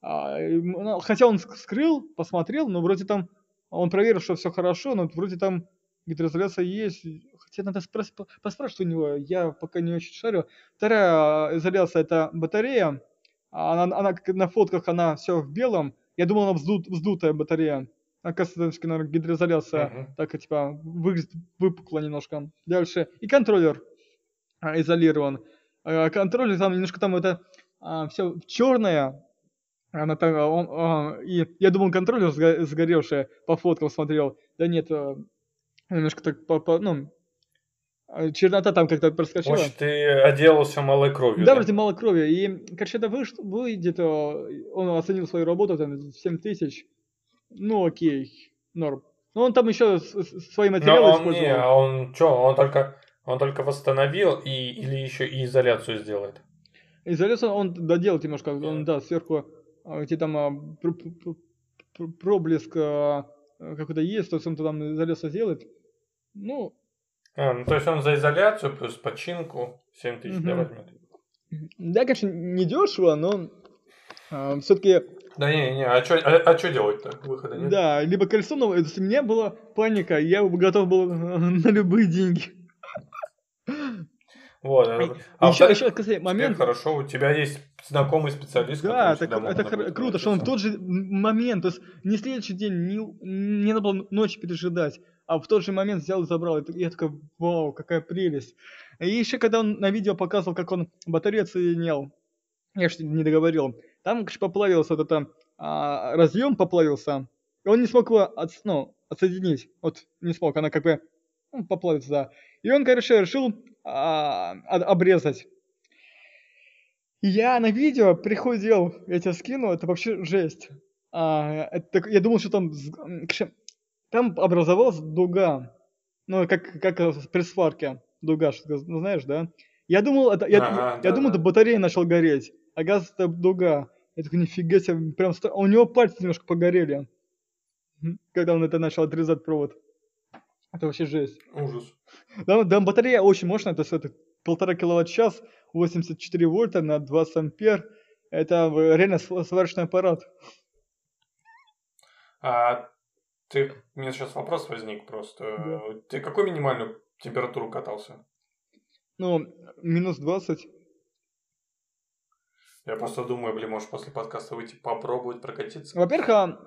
А, ну, хотя он скрыл, посмотрел, но вроде там, он проверил, что все хорошо, но вроде там гидроизоляция есть. Хотя надо спрос, поспрашивать у него, я пока не очень шарю. Вторая изоляция это батарея, она, она на фотках она все в белом. Я думал, она вздут, вздутая батарея. Оказывается, наверное, гидроизоляция uh-huh. так типа выглядит выпукла немножко. Дальше. И контроллер. А, изолирован. А, контроллер там немножко там это а, все черное. Она там, он, и я думал, контроллер сгоревший, по фоткам смотрел. Да нет, немножко так, по, по, ну, чернота там как-то проскочила. Может, ты отделался малой кровью, да? Да, вроде малой кровью. И, короче, это вышло, выйдет, он оценил свою работу, там, 7 тысяч. Ну, окей, норм. Но он там еще свои материалы Но он, использовал. Не, а он что, он только он только восстановил и или еще и изоляцию сделает? Изоляцию он доделает немножко, он, да, сверху, а, где там а, пр пр пр проблеск а, какой-то есть, то есть он там изоляцию сделает. Ну... А, ну, то есть он за изоляцию плюс починку 7 тысяч угу. возьмет. Да, конечно, не дешево, но а, все-таки... Да не, не, а что а, а чё делать-то? Выхода нет? Да, либо колесо новое, если у меня была паника, я готов был на любые деньги. Вот. А еще, еще, кстати, момент. Хорошо, у тебя есть знакомый специалист. Да, это, это хр- круто, что он в тот же момент, то есть не следующий день, не, не надо было ночь пережидать, а в тот же момент взял и забрал. И я такой, вау, какая прелесть. И еще когда он на видео показывал, как он батарею отсоединял, я же не договорил, там, конечно, поплавился вот это, а, разъем поплавился, и он не смог его от, ну, отсоединить. Вот не смог, она как бы ну, поплавится, да. И он, короче, решил а, обрезать. Я на видео приходил, я тебе скину, это вообще жесть. А, это, я думал, что там, там образовалась дуга. Ну, как, как при сварке. Дуга, что ты знаешь, да? Я думал, это, я, ага, я, да, думал, да. это батарея начал гореть. Оказывается, это дуга. Я такой, нифига себе, прям, у него пальцы немножко погорели. Когда он это начал отрезать провод. Это вообще жесть. Ужас. Да, да, батарея очень мощная, то есть это полтора киловатт-час, 84 вольта на 20 ампер. Это реально сварочный аппарат. А ты, у меня сейчас вопрос возник просто. Да. Ты какую минимальную температуру катался? Ну, минус 20. Я просто думаю, блин, может после подкаста выйти попробовать прокатиться. Во-первых, а,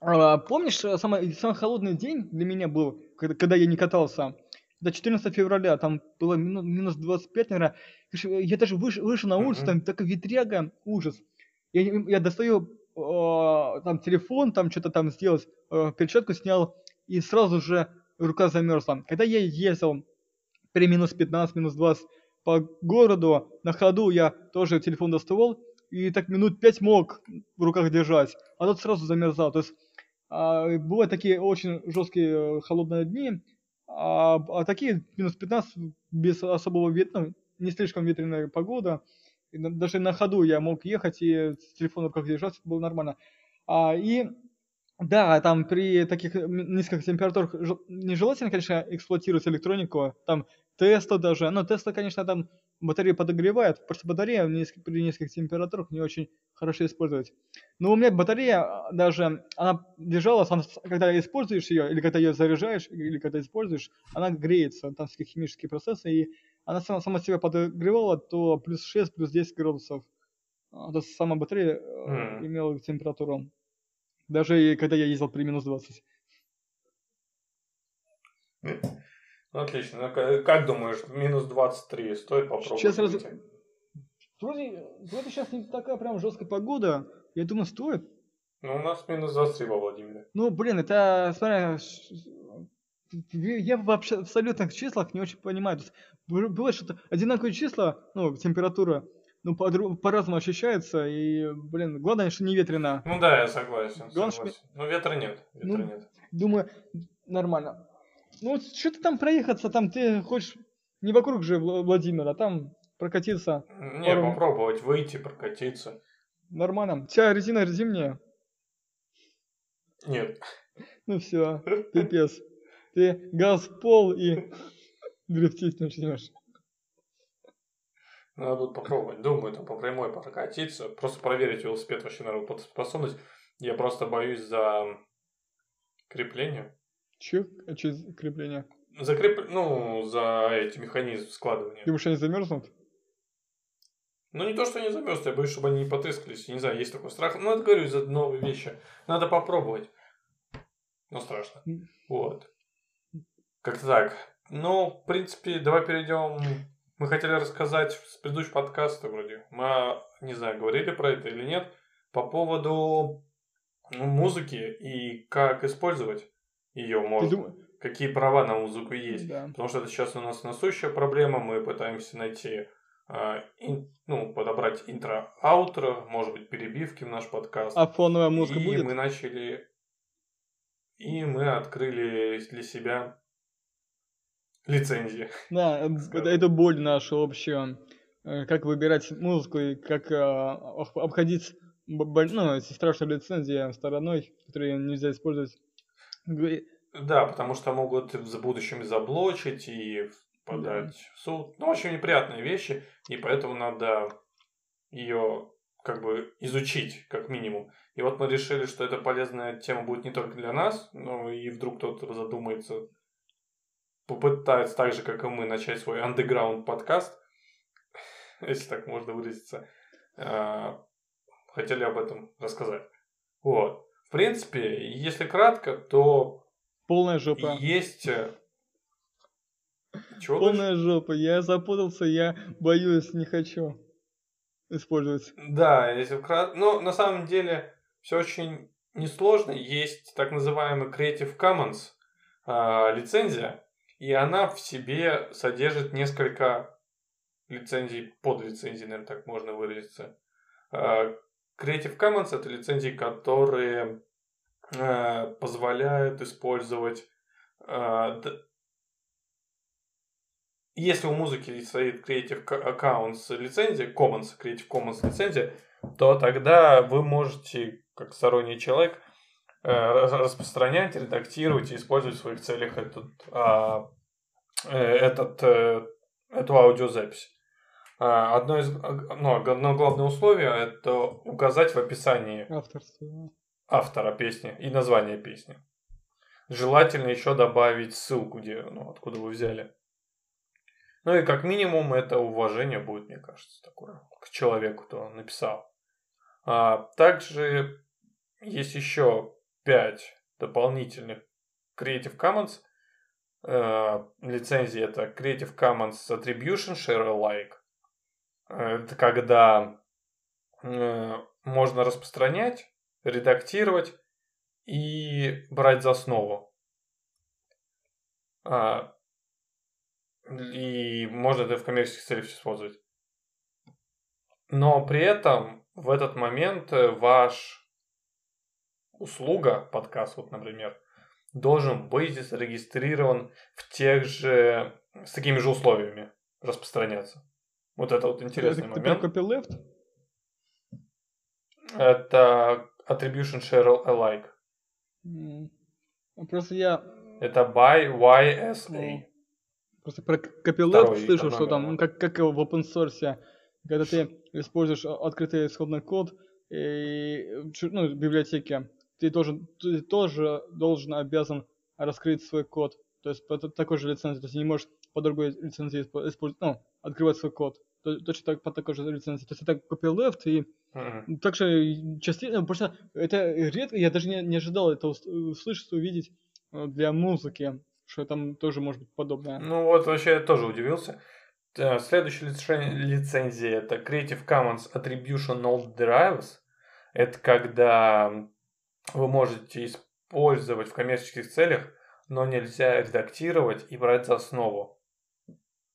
а, помнишь, самый, самый холодный день для меня был, когда, когда я не катался? До 14 февраля, там было минус 25, наверное. Я даже вышел, вышел на улицу, там такая ветряга, ужас. Я, я достаю э, там телефон, там что-то там сделать, э, перчатку снял, и сразу же рука замерзла. Когда я ездил при минус 15, минус 20 по городу, на ходу я тоже телефон доставал, и так минут 5 мог в руках держать, а тут сразу замерзал. То есть э, бывают такие очень жесткие э, холодные дни, а, а такие минус 15 без особого ветра, ну, не слишком ветреная погода. И даже на ходу я мог ехать и с телефоном в руках держать, это было нормально. А, и да, там при таких низких температурах нежелательно, конечно, эксплуатировать электронику. Там Тесла даже. Ну, Тесла, конечно, там батарею подогревает. Просто батарея при низких температурах не очень хорошо использовать. Но у меня батарея а, даже, она держалась, она, когда используешь ее, или когда ее заряжаешь, или когда используешь, она греется, там всякие химические процессы, и она сама, сама себя подогревала, то плюс 6, плюс 10 градусов. А, то сама батарея mm. имела температуру. Даже когда я ездил при минус 20. Ну, отлично. Ну, как думаешь, минус 23 стоит попробовать? Сейчас раз... Вроде, вроде сейчас не такая прям жесткая погода. Я думаю, стоит. Ну, у нас минус 23 во Владимире. Ну, блин, это, смотри, я вообще в абсолютных числах не очень понимаю. То есть, бывает что-то одинаковые числа, ну, температура, ну, по- по-разному ощущается, и, блин, главное, что не ветрено. Ну да, я согласен, главное, согласен. Что... Ну, ветра нет, ветра ну, нет. Думаю, нормально. Ну, что ты там проехаться, там ты хочешь не вокруг же Владимира, там прокатиться. Не, пару... попробовать выйти, прокатиться. Нормально. У тебя резина зимняя? Нет. Ну все, пипец. Ты газ в пол и дрифтить начнешь. Надо будет попробовать. Думаю, там по прямой прокатиться. Просто проверить велосипед вообще на работоспособность. Я просто боюсь за крепление. Че? А че крепление? Закреп... Ну, за эти механизмы складывания. Думаешь, они замерзнут? Ну, не то, что они замерзнут, я боюсь, чтобы они не потрескались. Не знаю, есть такой страх. Ну, это говорю, из-за новой вещи. Надо попробовать. Но страшно. Вот. Как-то так. Ну, в принципе, давай перейдем. Мы хотели рассказать с предыдущего подкаста вроде. Мы, не знаю, говорили про это или нет. По поводу музыки и как использовать ее можно. Дум... Какие права на музыку есть. Да. Потому что это сейчас у нас насущая проблема. Мы пытаемся найти Uh, ин, ну, подобрать интро-аутро, может быть, перебивки в наш подкаст. А фоновая музыка и будет? И мы начали... И мы открыли для себя лицензии. Да, это, это боль наша общая. Э, как выбирать музыку и как а, обходить ну, страшные лицензии стороной, которые нельзя использовать. Да, потому что могут в будущем заблочить и подать да. в суд. Ну, очень неприятные вещи, и поэтому надо ее как бы изучить, как минимум. И вот мы решили, что эта полезная тема будет не только для нас, но и вдруг кто-то задумается, попытается так же, как и мы, начать свой андеграунд подкаст, если так можно выразиться. А, хотели об этом рассказать. Вот. В принципе, если кратко, то Полная жопа. Есть... Э, чего Полная дальше? жопа. Я запутался, я боюсь, не хочу использовать. Да, если вкратце... Но на самом деле все очень несложно. Есть так называемый Creative Commons э, лицензия, и она в себе содержит несколько лицензий, под лицензий, наверное, так можно выразиться. Э, Creative Commons это лицензии, которые Э, позволяют использовать э, если у музыки стоит Creative Commons лицензия, Commons, Creative Commons лицензия, то тогда вы можете, как сторонний человек, э, распространять, редактировать и использовать в своих целях этот, а, этот, эту аудиозапись. Одно из ну, одно главное условие – это указать в описании авторство автора песни и название песни. Желательно еще добавить ссылку, где, ну, откуда вы взяли. Ну и как минимум это уважение будет, мне кажется, такое к человеку, кто написал. А также есть еще пять дополнительных Creative Commons э, лицензии. Это Creative Commons Attribution Share Alike. Это когда э, можно распространять редактировать и брать за основу. А, и можно это в коммерческих целях использовать. Но при этом в этот момент э, ваш услуга, подкаст, вот, например, должен быть зарегистрирован в тех же, с такими же условиями распространяться. Вот это вот интересный это, момент. Это copyleft? Это attribution share alike. Mm. Просто я... Это by YSA. Ну, Просто про copyleft слышал, что там, ну, как, как в open source, когда ты используешь открытый исходный код и, ну, в библиотеке, ты должен, ты тоже должен обязан раскрыть свой код. То есть по та- такой же лицензии. То есть не можешь по другой лицензии использовать, ну, открывать свой код. То- Точно так, по такой же лицензии. То есть это copyleft и Мгм. также частично, просто это редко, я даже не, не ожидал это ус- услышать, увидеть э, для музыки, что там тоже может быть подобное. Ну вот вообще я тоже удивился. Э, Следующая лице- лицензия это Creative Commons Attribution No Derives. Это когда вы можете использовать в коммерческих целях, но нельзя редактировать и брать за основу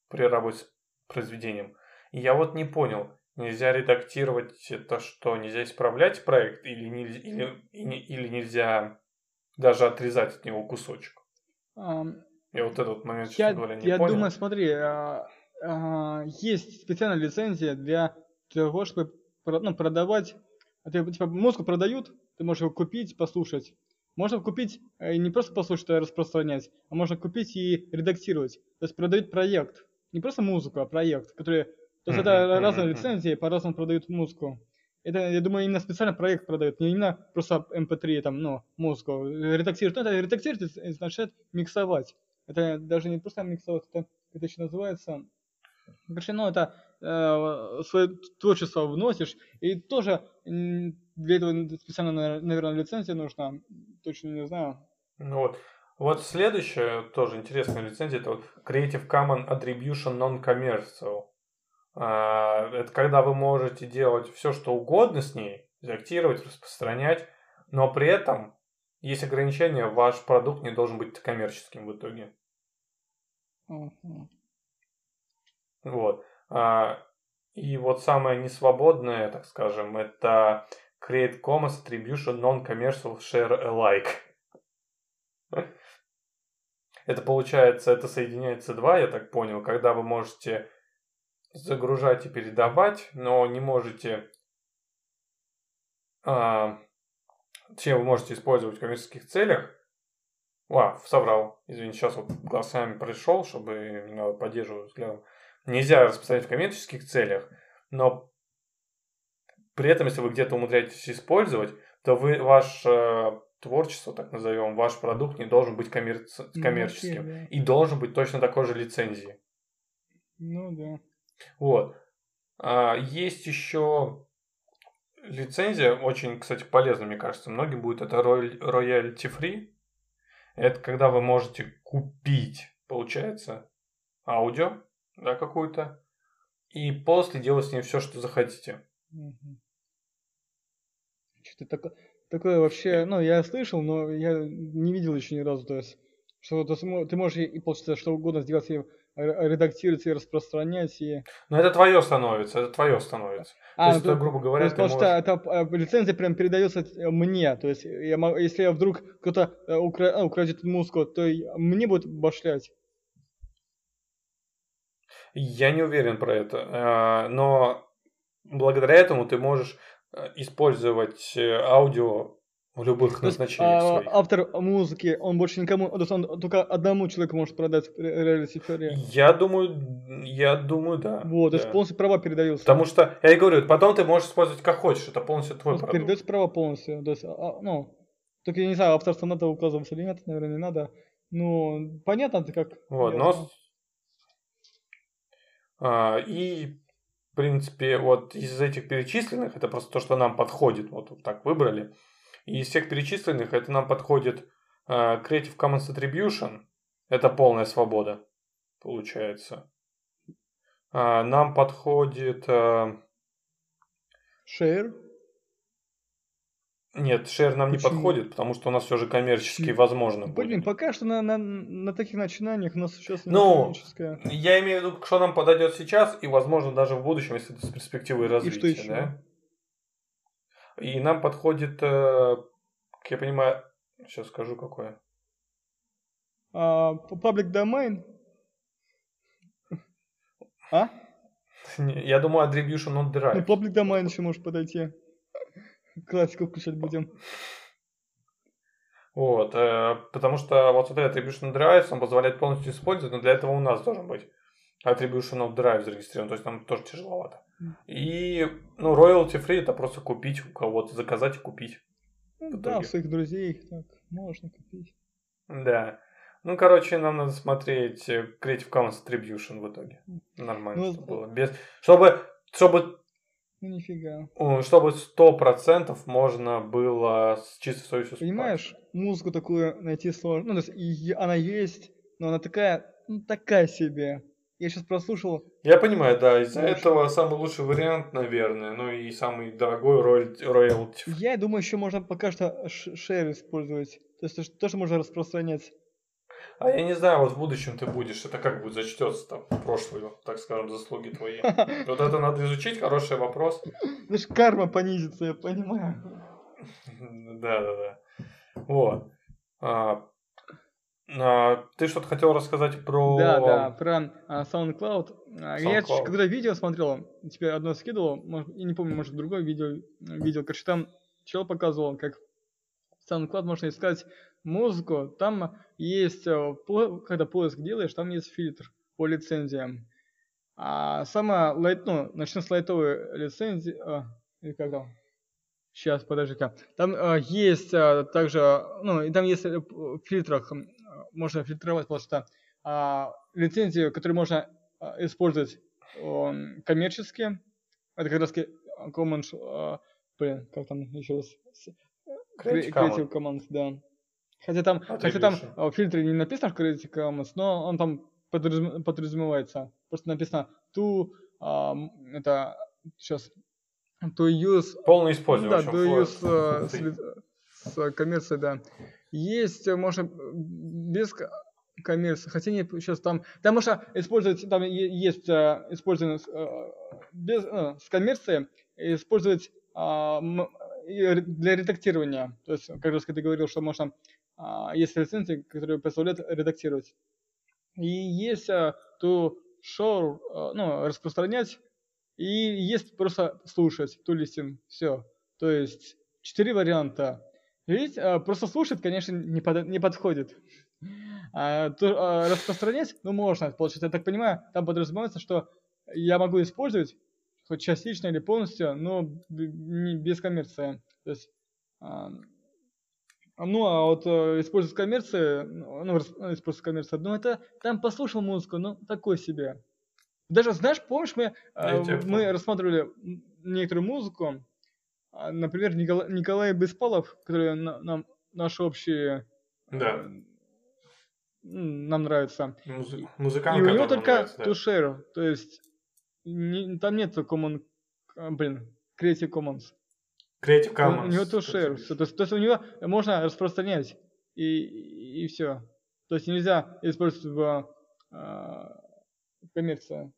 при работе с произведением. И я вот не понял, нельзя редактировать это что, нельзя исправлять проект или, нельзя, или, и не- или нельзя даже отрезать от него кусочек? Ам, Я вот этот момент, Я, честно говоря, не я понял. думаю, смотри, а, а, есть специальная лицензия для того, чтобы ну, продавать. а типа, музыку продают, ты можешь его купить, послушать. Можно купить э, и не просто послушать, а распространять, а можно купить и редактировать. То есть продают проект. Не просто музыку, а проект, который... То есть это разные лицензии, по-разному продают музыку. Это, я думаю, именно специально проект продают, не именно просто MP3, там, ну, музыку. Редактировать. Ну, это редактировать означает миксовать. Это даже не просто миксовать, это, это еще называется... Короче, ну, это э, свое творчество вносишь, и тоже для этого специально, наверное, лицензия нужна, точно не знаю. Ну вот. Вот следующая тоже интересная лицензия, это вот Creative Commons Attribution Non-Commercial. А, Это когда вы можете делать все, что угодно с ней, редактировать, распространять, но при этом есть ограничения, ваш продукт не должен быть коммерческим в итоге. Мгм. Вот. А, И вот самое несвободное, так скажем, это Creative Commons Attribution Non-Commercial Share Alike. Это получается, это соединяется два, я так понял, когда вы можете загружать и передавать, но не можете... А, чем вы можете использовать в коммерческих целях. А, соврал. Извините, сейчас вот глазами пришел, чтобы надо поддерживать взглядом. Нельзя распространять в коммерческих целях, но при этом, если вы где-то умудряетесь использовать, то вы ваш э, творчество, так назовем, ваш продукт не должен быть коммерци- Ну, коммерческим. окей, да. И должен быть точно такой же лицензии. Ну да. Вот. А, есть еще лицензия, очень, кстати, полезная, мне кажется, многим будет, это royal- royalty free. Это когда вы можете купить, получается, аудио, да, какую-то, и после делать с ней все, что захотите. Что-то такое, такое вообще, ну, я слышал, но я не видел еще ни разу, то есть, что мо- ты можешь и, получается, что угодно сделать, р- редактировать, и распространять, и... Но это твое становится, это твое становится. А, то есть, ну, это, грубо То говоря, есть, ты потому можешь... что это э, лицензия прям передается э, мне. То есть, я мо- если я вдруг кто-то э, укра- а, украдет музыку, то мне будет башлять. Я не уверен про это, а, но благодаря этому ты можешь э, использовать э, аудио в любых То есть, назначениях а, автор музыки, он больше никому, то есть он только одному человеку может продать реалити ферри. Я думаю, я думаю, да. Вот, то есть да. полностью права передаются. Потому что, я и говорю, потом ты можешь использовать как хочешь, это полностью твой Просто продукт. передаются права полностью. То есть, а, ну, только я не знаю, авторство надо указывать или нет, наверное, не надо. Ну, понятно, это как. Вот, ясно. но... а, и, в принципе, вот из этих перечисленных, это просто то, что нам подходит, вот, вот так выбрали. И из всех перечисленных это нам подходит а, Creative Commons Attribution, это полная свобода, получается. А, нам подходит... а, Share. Нет, share нам не Почему? подходит, потому что у нас все же коммерчески Почему? возможно Блин, будет. пока что на, на, на таких начинаниях у нас сейчас не Ну, коммерческое. Я имею в виду, что нам подойдет сейчас и, возможно, даже в будущем, если это с перспективой развития. что еще? Да? И нам подходит, э, как я понимаю, сейчас скажу какое. П- public domain? А? Я думаю, attribution not Ну, derived. public domain еще может подойти. Классику включать будем. Вот, э, потому что вот смотри, Attribution Drive, он позволяет полностью использовать, но для этого у нас должен быть Attribution of Drive зарегистрирован, то есть нам тоже тяжеловато. И, ну, royalty free это просто купить у кого-то, заказать и купить. Ну, да, у своих друзей так можно купить. Да. Ну, короче, нам надо смотреть э, Creative Commons Attribution в итоге. Нормально, ну, чтобы было. Без... Чтобы, чтобы ну, нифига. Чтобы сто процентов можно было с чистой совестью Понимаешь, музыку такую найти сложно. Ну, то есть она есть, но она такая, ну, такая себе. Я сейчас прослушал. Я понимаю, да, из-за Слушай. этого самый лучший вариант, наверное, ну и самый дорогой роялти. Я думаю, еще можно пока что шер использовать. То есть то, что можно распространять. А я не знаю, вот в будущем ты будешь, это как будет зачтется там прошлые, так скажем, заслуги твои. Вот это надо изучить, хороший вопрос. Знаешь, карма понизится, я понимаю. Да, да, да. Вот. А, а, ты что-то хотел рассказать про... Да, да, про а, SoundCloud. SoundCloud. Я когда видео смотрел, тебе одно скидывал, может, я не помню, может, другое видео, видео, короче, там чел показывал, как SoundCloud можно искать музыку, там есть, э, когда поиск делаешь, там есть фильтр по лицензиям. А самая лайт, ну, начну с лайтовой лицензии, а, или как там? Сейчас, подожди-ка. Там а, есть а, также, ну, и там есть в фильтрах, можно фильтровать просто а, лицензии, которые можно а, использовать а, коммерческие. Это как раз Commons, а, блин, как там еще раз? Creative, Creative Commons, да. Хотя там, хотя там в фильтре не написано в Creative Commons, но он там подразумевается. Просто написано to, uh, это сейчас, to use... Полное использование. Да, to use uh, с, с коммерцией, да. Есть, можно без коммерции, хотя нет, сейчас там, там можно использовать, там есть uh, использование uh, без, с коммерцией, использовать uh, для редактирования. То есть, как раз ты говорил, что можно а, есть лицензии, которые позволяют редактировать. И есть а, то а, ну, распространять, и есть просто слушать, to listen, все. То есть четыре варианта. Ведь просто слушать, конечно, не, под, не подходит. А, то, а, распространять, ну, можно, получается, я так понимаю, там подразумевается, что я могу использовать хоть частично или полностью, но не без коммерции. То есть ну, а вот э, использовать коммерции, ну, ну использовать коммерцию, ну, это там послушал музыку, ну, такой себе. Даже, знаешь, помнишь, мы, э, мы рассматривали некоторую музыку, а, например, Николай, Николай Беспалов, который на, нам, наш общий... Да. Э, нам нравится. Музы... Музыкант, И у него только нравится, да. то есть не, там нет common, а, блин, Creative Commons. Creative Commons. У него то share. То есть, то есть у него можно распространять и, и все. То есть нельзя использовать в э, коммерции.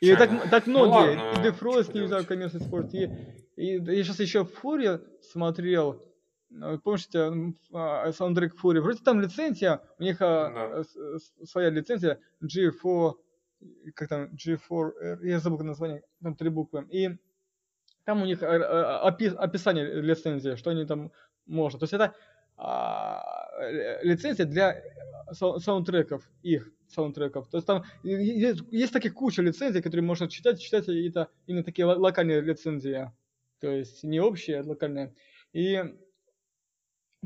И так, так ну многие. Ну, ладно, и Defrost нельзя в коммерции использовать. И, и, я сейчас еще Фуре смотрел. Э, помните, а, саундтрек Фури? Вроде там лицензия, у них да. своя лицензия G4, как там, G4, я забыл название, там три буквы. И там у них э, э, описание лицензии, что они там можно. То есть это а, лицензия для саундтреков, их саундтреков. То есть там есть, есть такие куча лицензий, которые можно читать, читать, и это именно такие локальные лицензии. То есть не общие, а локальные. И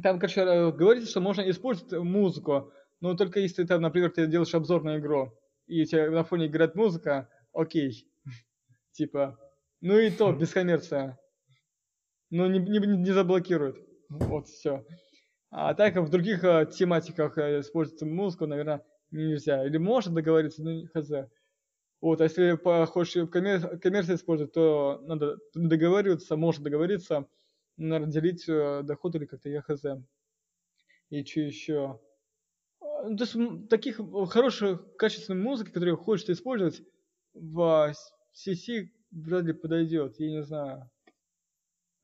там, короче, э, говорится, что можно использовать музыку, но только если ты, например, ты делаешь обзор на игру, и у тебя на фоне играет музыка, окей. Типа, ну и то, без коммерции. Ну, не, не, не заблокирует. Вот, все. А так в других а, тематиках а, используется музыку, наверное, нельзя. Или может договориться, но не хз. Вот, а если хочешь в коммер- коммерции использовать, то надо договариваться, может договориться, наверное, делить э, доход или как-то я хз. И что еще? Ну, то есть таких хороших, качественных музыки, которые хочется использовать в CC, вряд ли подойдет, я не знаю.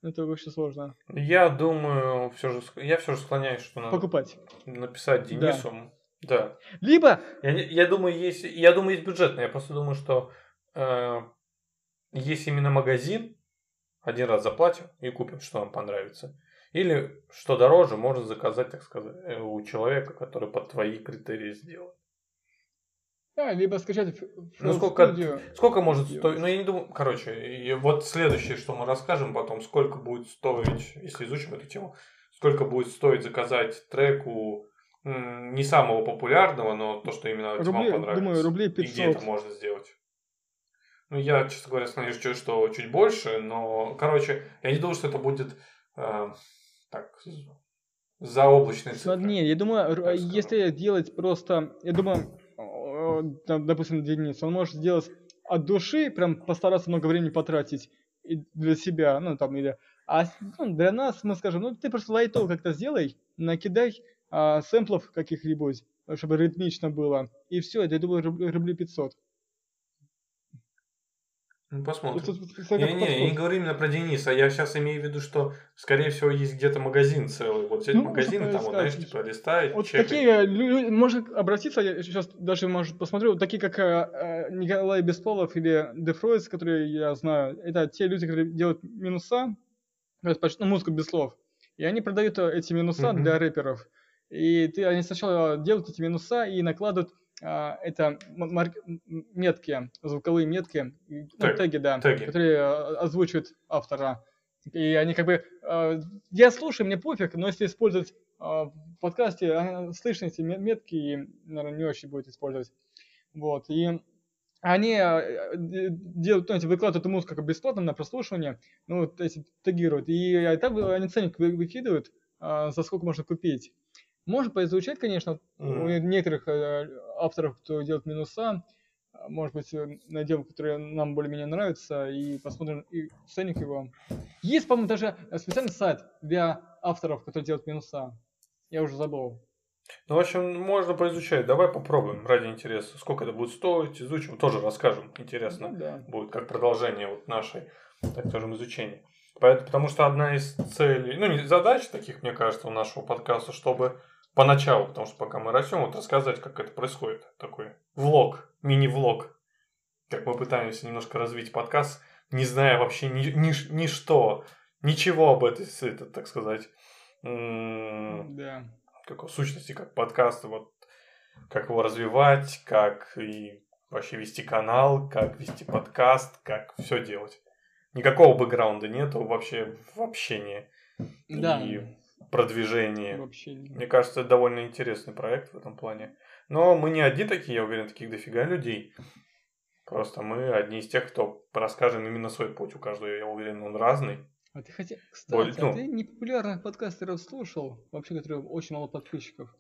Это вообще сложно. Я думаю, все же, я все же склоняюсь, что надо покупать, написать Денису. Да. Да. Либо. Я, я думаю, есть, я думаю, есть бюджетный. Я просто думаю, что э, есть именно магазин, один раз заплатим и купим, что нам понравится. Или, что дороже, можно заказать, так сказать, э, у человека, который под твои критерии сделает. Да, либо скачать ну, сколько, сколько может стоить? Ну, я не думаю, короче, и вот следующее, что мы расскажем потом, сколько будет стоить, если изучим эту тему, сколько будет стоить заказать треку не самого популярного, но то, что именно рублей, вам понравится. Думаю, рублей 500. И где это можно сделать? Ну, я, честно говоря, надеюсь, что чуть больше, но, короче, я не думаю, что это будет э, так, заоблачный цифры. Не, я думаю, если делать просто, я думаю, допустим, Денис, он может сделать от души, прям постараться много времени потратить для себя, ну, там, или... А ну, для нас мы скажем, ну, ты просто лайтово как-то сделай, накидай а, сэмплов каких-нибудь, чтобы ритмично было, и все, это, я думаю, рублей 500. Ну, посмотрим. Не, не, я не говорю именно про Дениса, я сейчас имею в виду, что, скорее всего, есть где-то магазин целый. Вот взять ну, магазин, там, вот, знаешь, типа, листать, Вот чекать. такие люди, может обратиться, я сейчас даже, может, посмотрю, вот такие, как э, Николай Бесполов или Дефройс, которые я знаю, это те люди, которые делают минуса, ну, музыку без слов, и они продают э, эти минуса mm-hmm. для рэперов. И ты, они сначала делают эти минуса и накладывают а, это марк... метки, звуковые метки, ну, теги, да, теги. которые а, озвучивают автора. И они как бы... А, я слушаю, мне пофиг, но если использовать в подкасте, слышно эти метки, и, наверное, не очень будет использовать. Вот, и они делают, ну, выкладывают эту музыку как бесплатно на прослушивание, ну, вот эти тегируют, и там они ценник выкидывают, за сколько можно купить. Можно поизучать, конечно, mm. у некоторых э, авторов, кто делает минуса, может быть, э, найдем, которые нам более-менее нравятся, и посмотрим и ценник его. Есть, по-моему, даже специальный сайт для авторов, которые делают минуса. Я уже забыл. Ну, в общем, можно поизучать. Давай попробуем ради интереса. Сколько это будет стоить, изучим, тоже расскажем. Интересно ну, да. будет, как продолжение вот нашей, так скажем, изучения. Поэтому, потому что одна из целей, ну, не задач таких, мне кажется, у нашего подкаста, чтобы Поначалу, потому что пока мы растем, вот рассказать, как это происходит. Такой влог, мини-влог. Как мы пытаемся немножко развить подкаст, не зная вообще ни, ни, ни что, ничего об этой, это, так сказать, да. какой сущности, как подкаст, вот как его развивать, как и вообще вести канал, как вести подкаст, как все делать. Никакого бэкграунда нету вообще в общении. Да. И продвижении. Вообще не. Мне кажется, это довольно интересный проект в этом плане. Но мы не одни такие, я уверен, таких дофига людей. Просто мы одни из тех, кто расскажем именно свой путь. У каждого, я уверен, он разный. А ты хотел, кстати, Боль, ну, а ты непопулярных подкастеров слушал, вообще, которые очень мало подписчиков?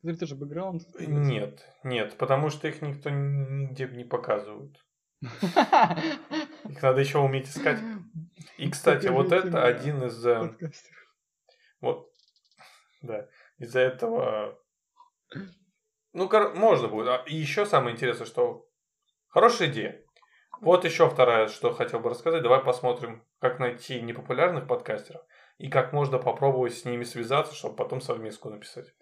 Который тоже бэкграунд? Нет, нет, потому что их никто нигде не показывает. Их надо еще уметь искать. И, кстати, вот это один из э, вот, да. Из-за этого... Ну, можно будет. А, еще самое интересное, что хорошая идея. Вот еще вторая, что хотел бы рассказать. Давай посмотрим, как найти непопулярных подкастеров и как можно попробовать с ними связаться, чтобы потом совместку написать.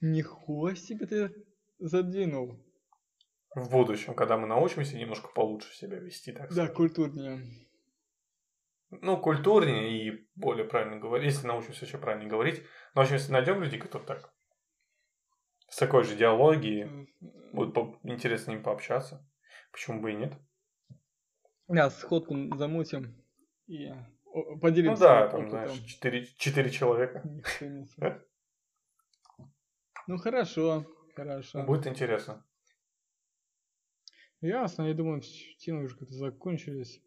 Нихуя себе ты задвинул. В будущем, когда мы научимся немножко получше себя вести, так сказать. Да, культурнее ну, культурнее и более правильно говорить, если научимся еще правильно говорить. Но, в общем, если найдем людей, которые так, с такой же идеологией, будет по- интересно с ними пообщаться, почему бы и нет. Да, сходку замутим и поделимся. Ну да, там, опытом. знаешь, четыре, четыре человека. Ну хорошо, хорошо. Будет интересно. Ясно, я думаю, темы уже как-то закончились.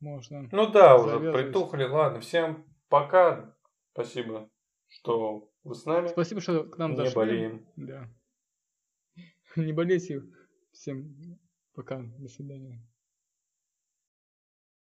Можно. Ну да, уже притухли. Ладно, всем пока. Спасибо, что вы с нами. Спасибо, что к нам Не дошли. болеем. Да. Не болейте. Всем пока. До свидания.